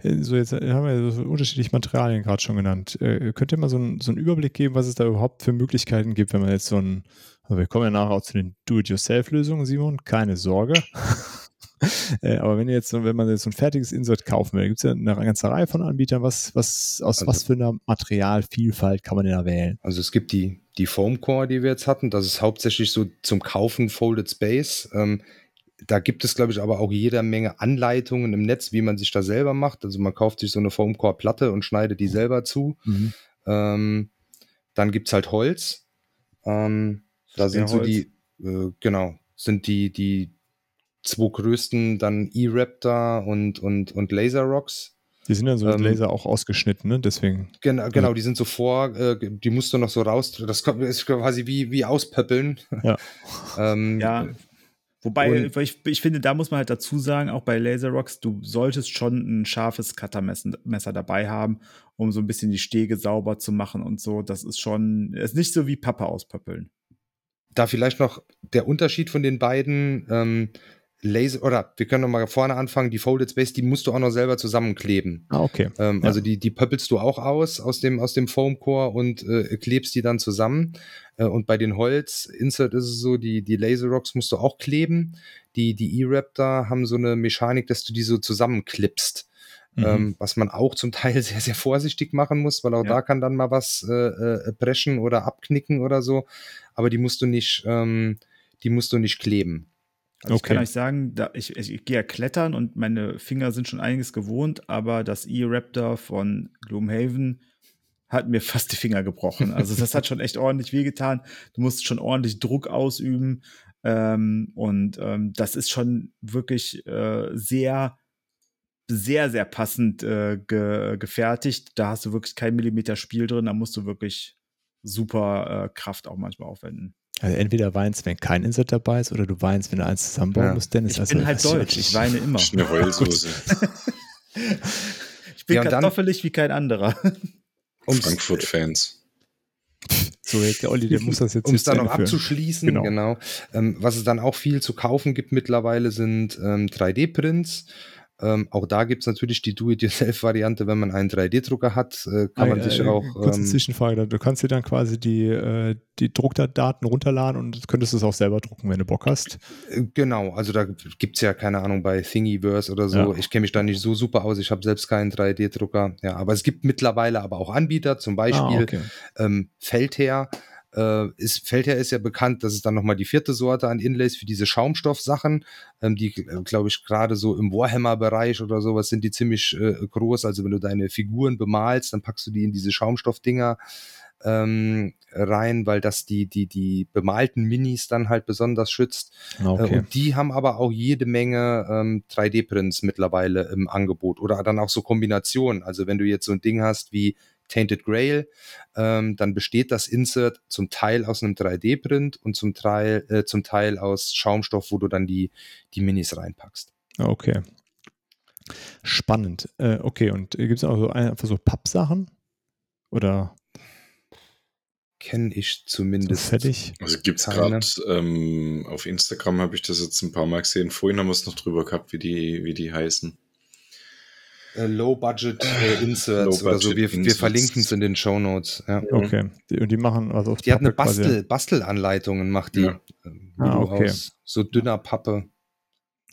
Äh, So, jetzt haben wir so unterschiedliche Materialien gerade schon genannt. Äh, könnt ihr mal so, ein, so einen Überblick geben, was es da überhaupt für Möglichkeiten gibt, wenn man jetzt so ein, also wir kommen ja nachher auch zu den Do-it-yourself-Lösungen, Simon, keine Sorge. [laughs] äh, aber wenn jetzt, wenn man jetzt so ein fertiges Insert kaufen will, gibt es ja eine ganze Reihe von Anbietern, was, was, aus Also- was für einer Materialvielfalt kann man denn da wählen? Also es gibt die, die Foam Core, die wir jetzt hatten. Das ist hauptsächlich so zum Kaufen Folded Space. Ähm, da gibt es, glaube ich, aber auch jede Menge Anleitungen im Netz, wie man sich da selber macht. Also man kauft sich so eine Foam Core Platte und schneidet die selber zu. Ähm, dann gibt es halt Holz. Ähm, da sind so die, äh, genau, sind die, die zwei größten dann E-Raptor und, und, und Laser Rocks. Die sind ja so mit Ähm, Laser auch ausgeschnitten, ne? Deswegen. Genau, genau, die sind so vor, äh, die musst du noch so raus, das kommt- ist quasi wie, wie auspöppeln. Ja. [laughs] ähm, Ja. Wobei, Und- weil ich, ich finde, da muss man halt dazu sagen, auch bei Laser Rocks, du solltest schon ein scharfes Cuttermesser Messer dabei haben, um so ein bisschen die Stege sauber zu machen und so. Das ist schon, ist nicht so wie Pappe auspöppeln. Da vielleicht noch der Unterschied von den beiden. Ähm, Laser, oder wir können noch mal vorne anfangen, die Folded Space, die musst du auch noch selber zusammenkkleben. Ah, okay. Ähm, ja. Also die, die pöppelst du auch aus, aus dem, aus dem Foam Core und äh, klebst die dann zusammen. Äh, und bei den Holz-Insert ist es so, die, die Laser Rocks musst du auch kleben. Die, die E-Raptor haben so eine Mechanik, dass du die so zusammenklippst. Mhm. Ähm, was man auch zum Teil [laughs] sehr, sehr vorsichtig machen muss, weil auch ja. da kann dann mal was äh, äh, brechen oder abknicken oder so. Aber die musst du nicht, ähm, die musst du nicht kleben. Also okay. Ich kann euch sagen, ich, ich, ich, gehe ja klettern und meine Finger sind schon einiges gewohnt, aber das E-Raptor von Gloomhaven hat mir [laughs] fast die Finger gebrochen. Also das hat schon echt ordentlich wehgetan. Du musst schon ordentlich Druck ausüben. Ähm, und ähm, das ist schon wirklich äh, sehr, sehr, sehr passend äh, ge gefertigt. Da hast du wirklich kein Millimeter Spiel drin. Da musst du wirklich super äh, Kraft auch manchmal aufwenden. Also entweder weinst, wenn kein Insert dabei ist, oder du weinst, wenn du eins zusammenbauen ja. musst, Dennis. Ich also, bin halt deutsch, ich weine immer. Eine Heulsoße. ich bin ja, kartoffelig wie kein anderer. Frankfurt-Fans. So, jetzt der Olli, der muss das jetzt Um es dann noch abzuschließen, genau. genau. Ähm, was es dann auch viel zu kaufen gibt mittlerweile sind ähm, 3D-Prints. Ähm, auch da gibt es natürlich die Do-it-yourself-Variante, wenn man einen 3D-Drucker hat, äh, kann ah, man sich äh, auch. Kurze ähm, Zwischenfrage, du kannst dir dann quasi die, äh, die Druckdaten runterladen und könntest es auch selber drucken, wenn du Bock hast. Äh, genau, also da gibt es ja, keine Ahnung, bei Thingiverse oder so. Ja. Ich kenne mich da nicht so super aus, ich habe selbst keinen 3D-Drucker. Ja, aber es gibt mittlerweile aber auch Anbieter, zum Beispiel ah, okay. ähm, Feldher äh, ist, Feldherr ist ja bekannt, das ist dann nochmal die vierte Sorte an Inlays für diese Schaumstoffsachen, ähm, die, äh, glaube ich, gerade so im Warhammer-Bereich oder sowas sind die ziemlich äh, groß. Also wenn du deine Figuren bemalst, dann packst du die in diese Schaumstoffdinger ähm, rein, weil das die, die, die bemalten Minis dann halt besonders schützt. Okay. Äh, und die haben aber auch jede Menge ähm, 3D-Prints mittlerweile im Angebot oder dann auch so Kombinationen. Also wenn du jetzt so ein Ding hast wie Tainted Grail, ähm, dann besteht das Insert zum Teil aus einem 3D-Print und zum Teil, äh, zum Teil aus Schaumstoff, wo du dann die, die Minis reinpackst. Okay. Spannend. Äh, okay, und gibt es auch so einfach so Pappsachen? Oder? Kenne ich zumindest. So fertig. Also gibt es gerade ähm, auf Instagram habe ich das jetzt ein paar Mal gesehen. Vorhin haben wir es noch drüber gehabt, wie die, wie die heißen äh, Low-Budget äh, Inserts Low oder so. Wir, wir verlinken es in den Show Notes. Ja. Okay. Die, und die machen also Die hat eine Bastel, Bastelanleitungen, macht die. Ja. Äh, ah, okay. Aus so dünner Pappe.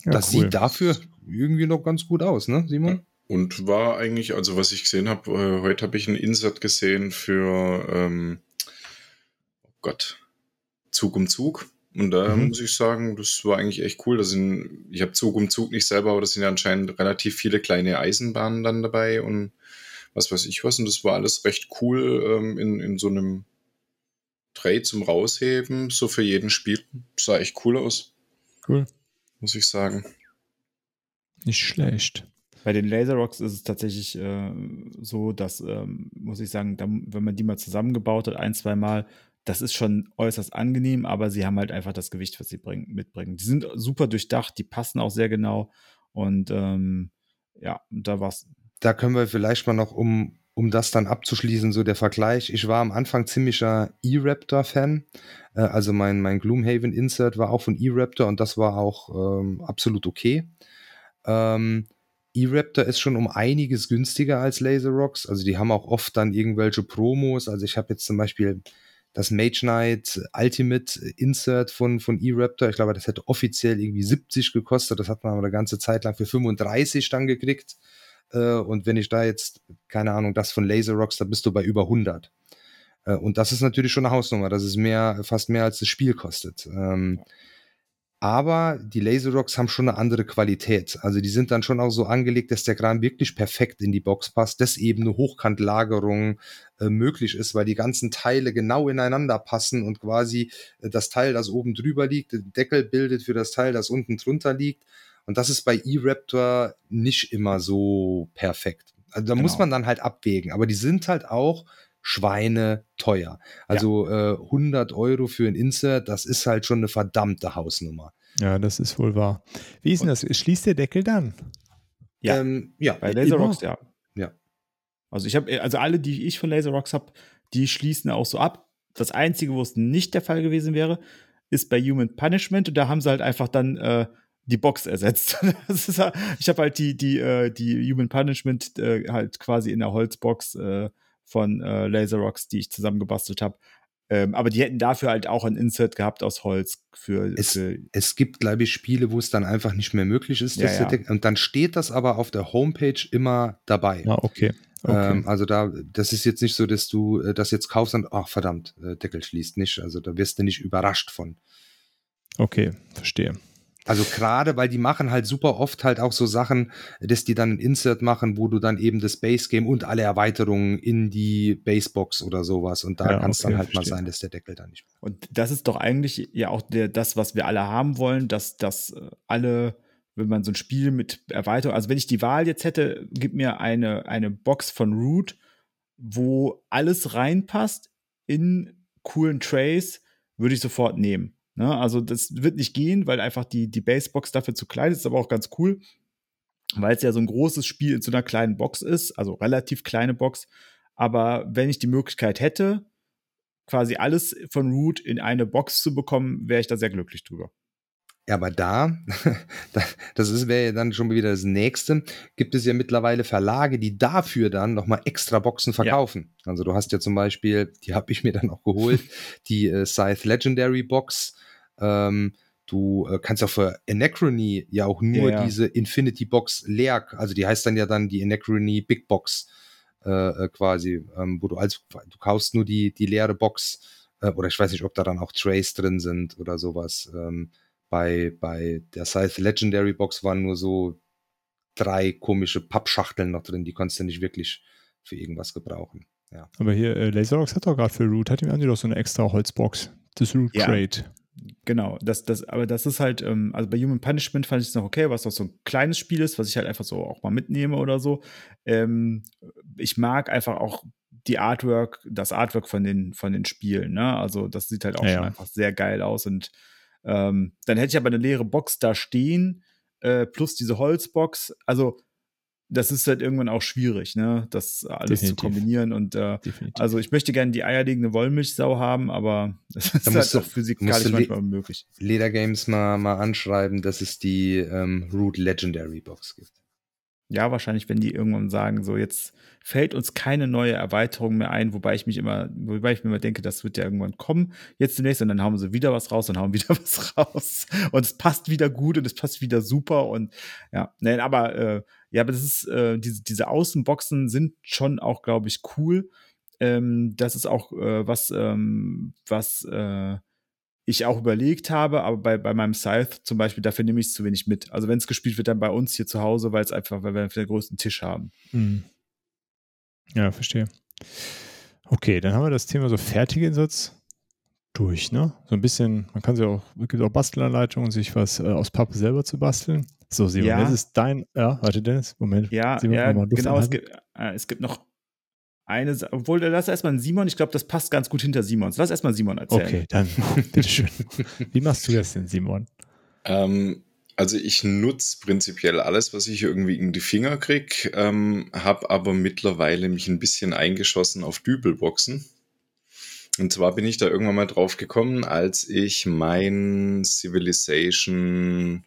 Ja, das cool. sieht dafür irgendwie noch ganz gut aus, ne, Simon? Und war eigentlich, also was ich gesehen habe, äh, heute habe ich ein Insert gesehen für, ähm, oh Gott, Zug um Zug. Und da mhm. muss ich sagen, das war eigentlich echt cool. Da sind, ich habe Zug um Zug nicht selber, aber da sind ja anscheinend relativ viele kleine Eisenbahnen dann dabei und was weiß ich was. Und das war alles recht cool ähm, in, in so einem Tray zum Rausheben, so für jeden Spiel. Sah echt cool aus. Cool. Muss ich sagen. Nicht schlecht. Bei den Laser Rocks ist es tatsächlich äh, so, dass, ähm, muss ich sagen, da, wenn man die mal zusammengebaut hat, ein, zwei Mal, das ist schon äußerst angenehm, aber sie haben halt einfach das Gewicht, was sie bringen, mitbringen. Die sind super durchdacht, die passen auch sehr genau und ähm, ja, da war's. Da können wir vielleicht mal noch, um, um das dann abzuschließen, so der Vergleich. Ich war am Anfang ziemlicher E-Raptor-Fan. Äh, also mein, mein Gloomhaven-Insert war auch von E-Raptor und das war auch ähm, absolut okay. Ähm, E-Raptor ist schon um einiges günstiger als Laser Rocks. Also die haben auch oft dann irgendwelche Promos. Also ich habe jetzt zum Beispiel das Mage Knight Ultimate Insert von, von E-Raptor. Ich glaube, das hätte offiziell irgendwie 70 gekostet. Das hat man aber eine ganze Zeit lang für 35 dann gekriegt. Äh, und wenn ich da jetzt, keine Ahnung, das von Laser Rocks, da bist du bei über 100. Äh, und das ist natürlich schon eine Hausnummer. Das ist mehr, fast mehr als das Spiel kostet. Ähm, aber die Laser Rocks haben schon eine andere Qualität. Also die sind dann schon auch so angelegt, dass der Kran wirklich perfekt in die Box passt, dass eben eine Hochkantlagerung äh, möglich ist, weil die ganzen Teile genau ineinander passen und quasi äh, das Teil, das oben drüber liegt, den Deckel bildet für das Teil, das unten drunter liegt. Und das ist bei E-Raptor nicht immer so perfekt. Also da genau. muss man dann halt abwägen. Aber die sind halt auch Schweine teuer. Also ja. äh, 100 Euro für ein Insert, das ist halt schon eine verdammte Hausnummer. Ja, das ist wohl wahr. Wie ist denn das? Schließt der Deckel dann? Ja, ähm, ja. bei Laserrocks, ja. ja. Also ich habe, also alle, die ich von Laserrocks habe, die schließen auch so ab. Das Einzige, wo es nicht der Fall gewesen wäre, ist bei Human Punishment. Und da haben sie halt einfach dann äh, die Box ersetzt. [laughs] ist, ich habe halt die, die, äh, die Human Punishment äh, halt quasi in der Holzbox äh, von äh, Laser Rocks, die ich zusammengebastelt habe. Ähm, aber die hätten dafür halt auch ein Insert gehabt aus Holz für. Es, für es gibt, glaube ich, Spiele, wo es dann einfach nicht mehr möglich ist. Ja, ja. Und dann steht das aber auf der Homepage immer dabei. Ja, okay. okay. Ähm, also da, das ist jetzt nicht so, dass du äh, das jetzt kaufst und, ach verdammt, äh, Deckel schließt nicht. Also da wirst du nicht überrascht von. Okay, verstehe. Also gerade, weil die machen halt super oft halt auch so Sachen, dass die dann ein Insert machen, wo du dann eben das Base Game und alle Erweiterungen in die Basebox oder sowas und da Ja, kann es okay, dann halt verstehe. mal sein, dass der Deckel dann nicht. Und das ist doch eigentlich ja auch der, das, was wir alle haben wollen, dass, dass äh, alle, wenn man so ein Spiel mit Erweiterung, also wenn ich die Wahl jetzt hätte, gib mir eine, eine Box von Root, wo alles reinpasst in coolen Trays, würde ich sofort nehmen. Ne? Also das wird nicht gehen, weil einfach die, die Basebox dafür zu klein ist, ist aber auch ganz cool, weil es ja so ein großes Spiel in so einer kleinen Box ist, also relativ kleine Box. Aber wenn ich die Möglichkeit hätte, quasi alles von Root in eine Box zu bekommen, wäre ich da sehr glücklich drüber. Ja, aber da, [laughs] da- das ist wäre ja dann schon wieder das nächste, gibt es ja mittlerweile Verlage, die dafür dann nochmal extra Boxen verkaufen. Also du hast ja zum Beispiel, die habe ich mir dann auch geholt, die äh, Scythe Legendary Box. Ähm, du äh, kannst auch für Anachrony ja auch nur Ja, ja. diese Infinity Box leer, also die heißt dann ja dann die Anachrony Big Box äh, äh, quasi, ähm, wo du als du kaufst nur die die leere Box äh, oder ich weiß nicht, ob da dann auch Trays drin sind oder sowas. Ähm, bei, bei der Scythe Legendary Box waren nur so drei komische Pappschachteln noch drin, die konntest du nicht wirklich für irgendwas gebrauchen. Ja. Aber hier, äh, Laserbox hat doch gerade für Root, hat ihm Andi doch so eine extra Holzbox. Das Root Ja. Genau, das, das, aber das ist halt, ähm, also bei Human Punishment fand ich es noch okay, was auch so ein kleines Spiel ist, was ich halt einfach so auch mal mitnehme oder so. Ähm, ich mag einfach auch die Artwork, das Artwork von den, von den Spielen, ne? Also das sieht halt auch Ja, schon ja. einfach sehr geil aus. Und ähm, dann hätte ich aber eine leere Box da stehen, äh, plus diese Holzbox. Also, das ist halt irgendwann auch schwierig, ne? Das alles Definitiv. zu kombinieren und äh, Definitiv. also ich möchte gerne die eierlegende Wollmilchsau haben, aber [laughs] das ist musst halt du- auch physikalisch manchmal unmöglich. Leder Games mal, mal anschreiben, dass es die ähm, Root Legendary Box gibt. Ja, wahrscheinlich, wenn die irgendwann sagen, so jetzt fällt uns keine neue Erweiterung mehr ein, wobei ich mich immer, wobei ich mir immer denke, das wird ja irgendwann kommen, jetzt demnächst, und dann hauen sie wieder was raus und hauen [laughs] wieder was raus. Und es passt wieder gut und es passt wieder super und ja, nein, aber äh, ja, aber das ist, äh, diese, diese Außenboxen sind schon auch, glaube ich, cool. Ähm, das ist auch äh, was, ähm, was äh, ich auch überlegt habe, aber bei, bei meinem Scythe zum Beispiel, dafür nehme ich es zu wenig mit. Also wenn es gespielt wird, dann bei uns hier zu Hause, weil es einfach, weil wir den größten Tisch haben. Hm. Ja, verstehe. Okay, dann haben wir das Thema so fertige Insatz durch, ne? So ein bisschen, man kann sich auch, es gibt auch Bastelanleitungen, sich was äh, aus Pappe selber zu basteln. So, Simon, Ja. jetzt ist dein, ja, warte, Dennis, Moment. Ja, Simon, ja genau. Es gibt, äh, es gibt noch eine, obwohl, lass erstmal einen Simon, ich glaube, das passt ganz gut hinter Simons. Lass erstmal Simon erzählen. Okay, dann, [laughs] bitteschön. Wie machst du das denn, Simon? Ähm, also ich nutze prinzipiell alles, was ich irgendwie in die Finger krieg, ähm, habe aber mittlerweile mich ein bisschen eingeschossen auf Dübelboxen. Und zwar bin ich da irgendwann mal drauf gekommen, als ich mein Civilization,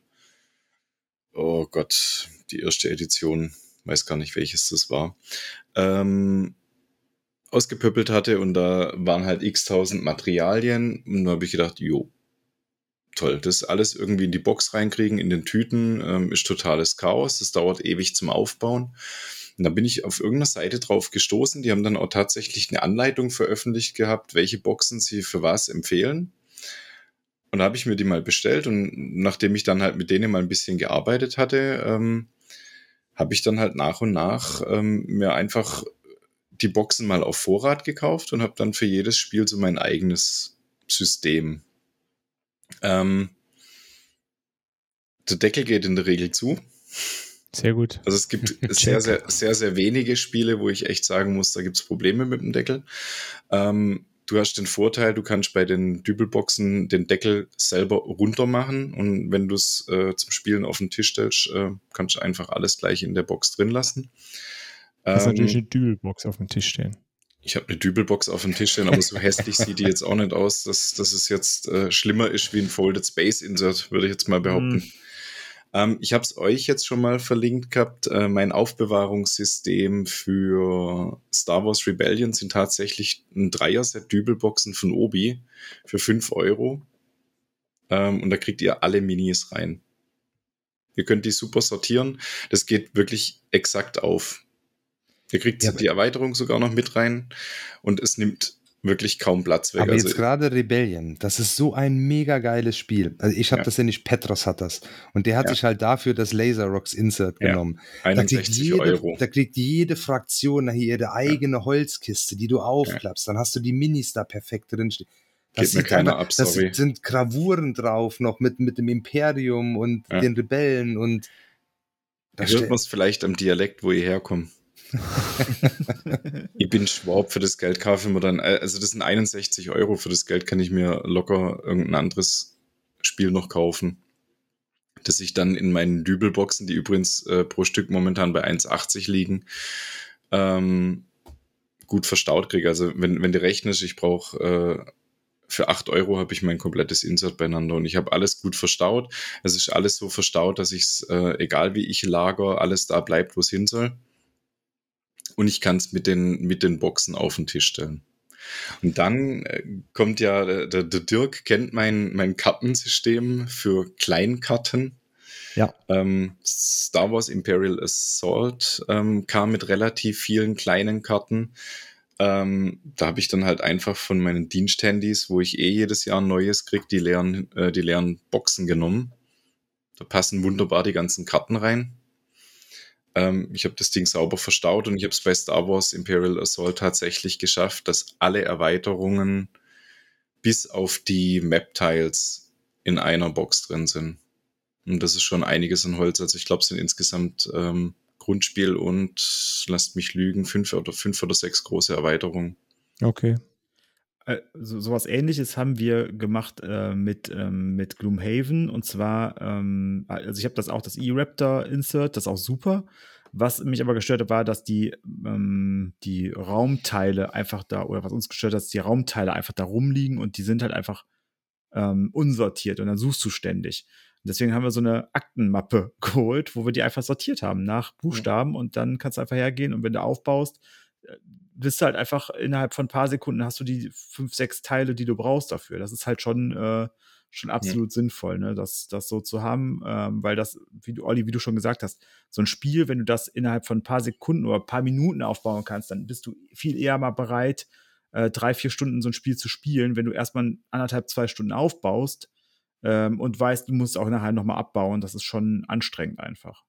oh Gott, die erste Edition, weiß gar nicht welches das war, ähm, ausgepöppelt hatte und da waren halt x tausend Materialien und da habe ich gedacht, jo, toll. Das alles irgendwie in die Box reinkriegen, in den Tüten, ähm, ist totales Chaos. Das dauert ewig zum Aufbauen. Und da bin ich auf irgendeiner Seite drauf gestoßen. Die haben dann auch tatsächlich eine Anleitung veröffentlicht gehabt, welche Boxen sie für was empfehlen. Und da habe ich mir die mal bestellt und nachdem ich dann halt mit denen mal ein bisschen gearbeitet hatte, ähm, habe ich dann halt nach und nach ähm, mir einfach die Boxen mal auf Vorrat gekauft und habe dann für jedes Spiel so mein eigenes System. Ähm, der Deckel geht in der Regel zu. Sehr gut. Also es gibt [laughs] sehr, sehr, sehr, sehr wenige Spiele, wo ich echt sagen muss, da gibt es Probleme mit dem Deckel. Ähm, du hast den Vorteil, du kannst bei den Dübelboxen den Deckel selber runter machen und wenn du es äh, zum Spielen auf den Tisch stellst, äh, kannst du einfach alles gleich in der Box drin lassen. Das ist Ähm, natürlich eine Dübelbox auf dem Tisch stehen. ich habe eine Dübelbox auf dem Tisch stehen, aber so hässlich sieht die jetzt auch nicht aus, dass, dass es jetzt äh, schlimmer ist wie ein Folded Space Insert, würde ich jetzt mal behaupten. Ähm, ich habe es euch jetzt schon mal verlinkt gehabt. Äh, mein Aufbewahrungssystem für Star Wars Rebellion sind tatsächlich ein Dreier-Set Dübelboxen von Obi für 5 Euro. Ähm, und da kriegt ihr alle Minis rein. Ihr könnt die super sortieren. Das geht wirklich exakt auf. Ihr kriegt ja, die Erweiterung sogar noch mit rein und es nimmt wirklich kaum Platz weg. Aber also, jetzt gerade Rebellion, das ist so ein mega geiles Spiel. Also ich habe ja. das ja nicht, Petros hat das. Und der hat ja. sich halt dafür das Laser Rocks Insert genommen. 61 da jede, Euro. Da kriegt jede Fraktion nachher ihre eigene Holzkiste, die du aufklappst. Dann hast du die Minis da perfekt drinstehen. Das, Geht mir keiner ab, das sind Gravuren drauf noch mit, mit dem Imperium und den Rebellen und da hört man es vielleicht am Dialekt, wo ihr herkommt. Ich bin Schwab, für das Geld kaufe ich mir dann, äh, also das sind 61 Euro, für das Geld kann ich mir locker irgendein anderes Spiel noch kaufen, das ich dann in meinen Dübelboxen, die übrigens äh, pro Stück momentan bei 1,80 liegen, ähm, gut verstaut kriege. Also wenn, wenn du rechnest, ich brauche äh, für 8 Euro habe ich mein komplettes Insert beieinander und ich habe alles gut verstaut. Es ist alles so verstaut, dass ich es, äh, egal wie ich lager, alles da bleibt, wo es hin soll und ich kann es mit den, mit den Boxen auf den Tisch stellen. Und dann äh, kommt ja, der, der Dirk kennt mein, mein Kartensystem für Kleinkarten. Ja. Ähm, Star Wars Imperial Assault ähm, kam mit relativ vielen kleinen Karten. Ähm, da habe ich dann halt einfach von meinen Diensthandys, wo ich eh jedes Jahr ein neues kriege, die leeren, äh, die leeren Boxen genommen. Da passen wunderbar die ganzen Karten rein. Ähm, ich habe das Ding sauber verstaut und ich habe es bei Star Wars Imperial Assault tatsächlich geschafft, dass alle Erweiterungen bis auf die Map-Tiles in einer Box drin sind. Und das ist schon einiges an Holz. Also ich glaube, es sind insgesamt ähm, Grundspiel und, lasst mich lügen, fünf oder fünf oder sechs große Erweiterungen. Okay. Äh, so, sowas ähnliches haben wir gemacht äh, mit, ähm, mit Gloomhaven. Und zwar, ähm, also ich habe das auch, das E-Raptor-Insert, das ist auch super. Was mich aber gestört hat, war, dass die, ähm, die Raumteile einfach da, oder was uns gestört hat, dass die Raumteile einfach da rumliegen und die sind halt einfach ähm, unsortiert und dann suchst du ständig. Und deswegen haben wir so eine Aktenmappe [laughs] geholt, wo wir die einfach sortiert haben nach Buchstaben und dann kannst du einfach hergehen und wenn du aufbaust, bist du halt einfach innerhalb von ein paar Sekunden hast du die fünf, sechs Teile, die du brauchst dafür. Das ist halt schon, äh, schon absolut ja. sinnvoll, ne, das, das so zu haben, ähm, weil das, wie du, Olli, wie du schon gesagt hast, so ein Spiel, wenn du das innerhalb von ein paar Sekunden oder ein paar Minuten aufbauen kannst, dann bist du viel eher mal bereit, äh, drei, vier Stunden so ein Spiel zu spielen, wenn du erstmal anderthalb, zwei Stunden aufbaust ähm, und weißt, du musst auch nachher nochmal abbauen. Das ist schon anstrengend einfach.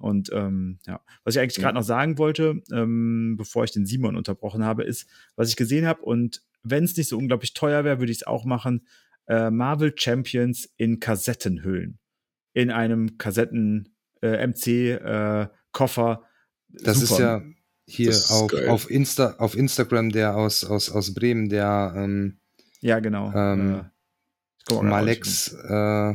Und ähm, ja, was ich eigentlich gerade noch sagen wollte, ähm, bevor ich den Simon unterbrochen habe, ist, was ich gesehen habe und wenn es nicht so unglaublich teuer wäre, würde ich es auch machen. Äh, Marvel Champions in Kassettenhüllen. In einem Kassetten äh, MC äh, Koffer. Das Super. ist ja hier ist auf, auf, Insta, auf Instagram der aus, aus, aus Bremen, der ähm, ja genau. Ähm, äh, Malex äh,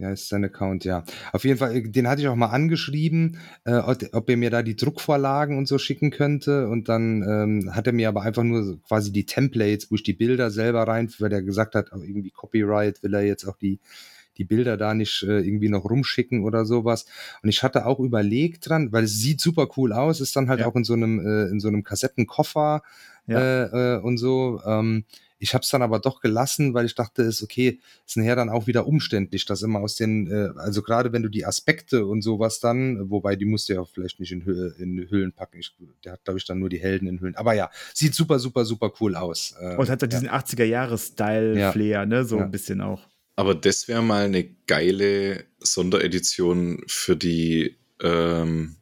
ja, ist sein Account, ja. Auf jeden Fall, den hatte ich auch mal angeschrieben, äh, ob er mir da die Druckvorlagen und so schicken könnte. Und dann ähm, hat er mir aber einfach nur quasi die Templates, wo ich die Bilder selber rein, weil er gesagt hat, irgendwie Copyright will er jetzt auch die, die Bilder da nicht äh, irgendwie noch rumschicken oder sowas. Und ich hatte auch überlegt dran, weil es sieht super cool aus, ist dann halt ja. auch in so einem, äh, in so einem Kassettenkoffer ja. äh, äh, und so. Ähm, ich habe es dann aber doch gelassen, weil ich dachte, ist okay, ist nachher dann auch wieder umständlich, das immer aus den, äh, also gerade wenn du die Aspekte und sowas dann, wobei die musst du ja vielleicht nicht in, Hü in Hüllen packen. Ich, der hat, glaube ich, dann nur die Helden in Hüllen. Aber ja, sieht super, super, super cool aus. Äh, und hat ja diesen 80er-Jahres-Style-Flair, ja. ne? So ja. ein bisschen auch. Aber das wäre mal eine geile Sonderedition für die, ähm,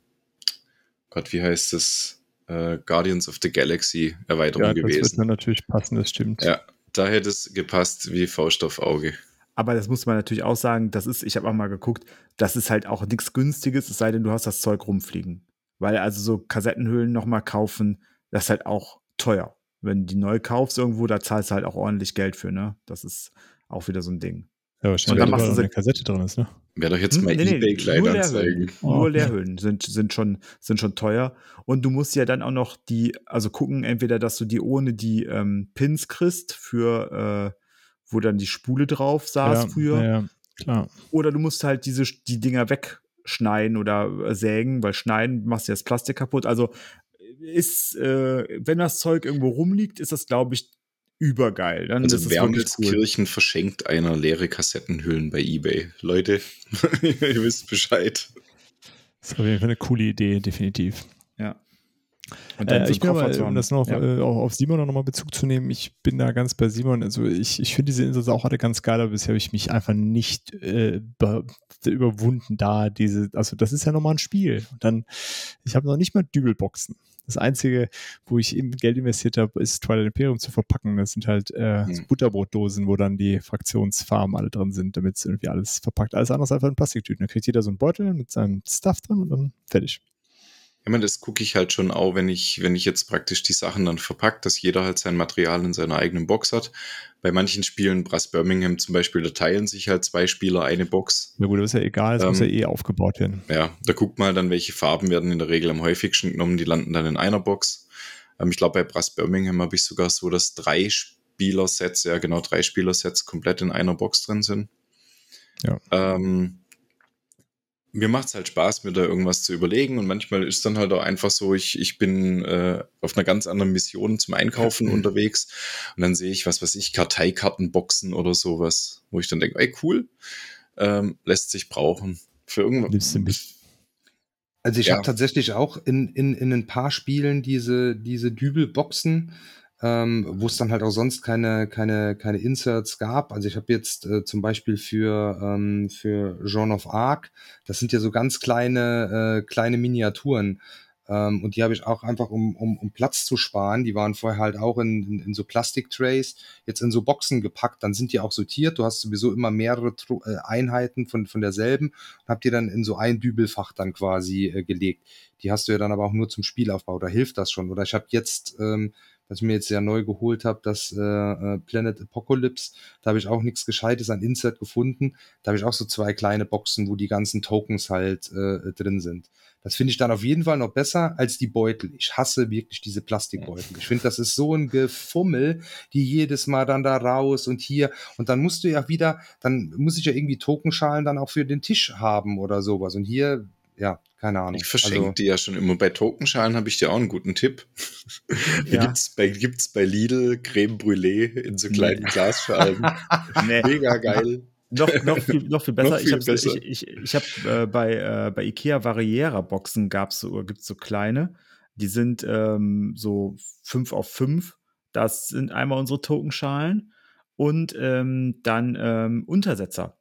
Gott, wie heißt das? Äh, Guardians of the Galaxy Erweiterung ja, gewesen. Das wird natürlich passen, das stimmt. Ja, da hätte es gepasst wie Faust auf Auge. Aber das muss man natürlich auch sagen, das ist, ich habe auch mal geguckt, das ist halt auch nichts Günstiges, es sei denn, du hast das Zeug rumfliegen. Weil also so Kassettenhüllen nochmal kaufen, das ist halt auch teuer. Wenn du die neu kaufst irgendwo, da zahlst du halt auch ordentlich Geld für, ne? Das ist auch wieder so ein Ding. Ja, und dann machst du eine Kassette drin ist, ne? Werde doch jetzt hm, mal nee, eBay Kleinanzeigen. Nur, oh. nur Leerhüllen sind, sind, schon, sind schon teuer. Und du musst ja dann auch noch die, also gucken, entweder, dass du die ohne die ähm, Pins kriegst, für, äh, wo dann die Spule drauf saß ja, früher. Ja. Klar. Oder du musst halt diese, die Dinger wegschneiden oder äh, sägen, weil schneiden machst du das Plastik kaputt. Also ist, äh, wenn das Zeug irgendwo rumliegt, ist das, glaube ich, übergeil. Dann also Wermelskirchen cool. verschenkt einer leere Kassettenhüllen bei Ebay. Leute, [laughs] ihr wisst Bescheid. Das ist auf jeden Fall eine coole Idee, definitiv. Ja. Äh, ich bin aber, um das noch ja. äh, auf Simon noch mal Bezug zu nehmen, ich bin da ganz bei Simon. Also ich, ich finde diese Insel auch alle ganz geil, aber bisher habe ich mich einfach nicht äh, überwunden da. Diese, also das ist ja nochmal ein Spiel. Und dann, ich habe noch nicht mal Dübelboxen. Das Einzige, wo ich eben Geld investiert habe, ist Twilight Imperium zu verpacken. Das sind halt äh, hm. so Butterbrotdosen, wo dann die Fraktionsfarben alle drin sind, damit es irgendwie alles verpackt. Alles andere ist einfach in Plastiktüten. Da kriegt jeder so einen Beutel mit seinem Stuff drin und dann fertig. Ja, man, das gucke ich halt schon auch, wenn ich, wenn ich jetzt praktisch die Sachen dann verpackt, dass jeder halt sein Material in seiner eigenen Box hat. Bei manchen Spielen, Brass Birmingham zum Beispiel, da teilen sich halt zwei Spieler eine Box. Na gut, das ist ja egal, es ähm, muss ja eh aufgebaut werden. Ja, da guckt man dann, welche Farben werden in der Regel am häufigsten genommen, die landen dann in einer Box. Ähm, ich glaube, bei Brass Birmingham habe ich sogar so, dass drei Spielersets, ja genau, drei Spielersets komplett in einer Box drin sind. Ja. Ähm, mir macht es halt Spaß, mir da irgendwas zu überlegen und manchmal ist dann halt auch einfach so, ich, ich bin äh, auf einer ganz anderen Mission zum Einkaufen unterwegs und dann sehe ich, was weiß ich, Karteikartenboxen oder sowas, wo ich dann denke, ey, cool, ähm, lässt sich brauchen. Für irgendwas. Also ich ja. habe tatsächlich auch in, in, in ein paar Spielen diese, diese Dübelboxen, ähm, wo es dann halt auch sonst keine, keine, keine Inserts gab. Also ich habe jetzt äh, zum Beispiel für, ähm, für Jean of Arc, das sind ja so ganz kleine, äh, kleine Miniaturen. Ähm, und die habe ich auch einfach, um, um, um Platz zu sparen. Die waren vorher halt auch in, in, in so Plastiktrays, jetzt in so Boxen gepackt. Dann sind die auch sortiert. Du hast sowieso immer mehrere Tru äh, Einheiten von, von derselben und habt die dann in so ein Dübelfach dann quasi äh, gelegt. Die hast du ja dann aber auch nur zum Spielaufbau. Da hilft das schon. Oder ich habe jetzt ähm, was ich mir jetzt sehr neu geholt habe, das äh, äh, Planet Apocalypse. Da habe ich auch nichts Gescheites an Insert gefunden. Da habe ich auch so zwei kleine Boxen, wo die ganzen Tokens halt äh, drin sind. Das finde ich dann auf jeden Fall noch besser als die Beutel. Ich hasse wirklich diese Plastikbeutel. Ich finde, das ist so ein Gefummel, die jedes Mal dann da raus und hier. Und dann musst du ja wieder, dann muss ich ja irgendwie Tokenschalen dann auch für den Tisch haben oder sowas. Und hier ja, keine Ahnung. Ich verschenke also, die ja schon immer. Bei Tokenschalen habe ich dir auch einen guten Tipp. Ja. gibt's bei, gibt's bei Lidl Creme Brûlée in so kleinen nee. Glasschalen. [laughs] nee. Mega geil. Noch, noch, viel, noch viel [laughs] besser. noch viel ich habe ich, ich, ich hab, äh, bei, äh, bei Ikea Variera Boxen gab's so, gibt's so kleine. Die sind ähm, so 5 auf 5. Das sind einmal unsere Tokenschalen und ähm, dann ähm, Untersetzer.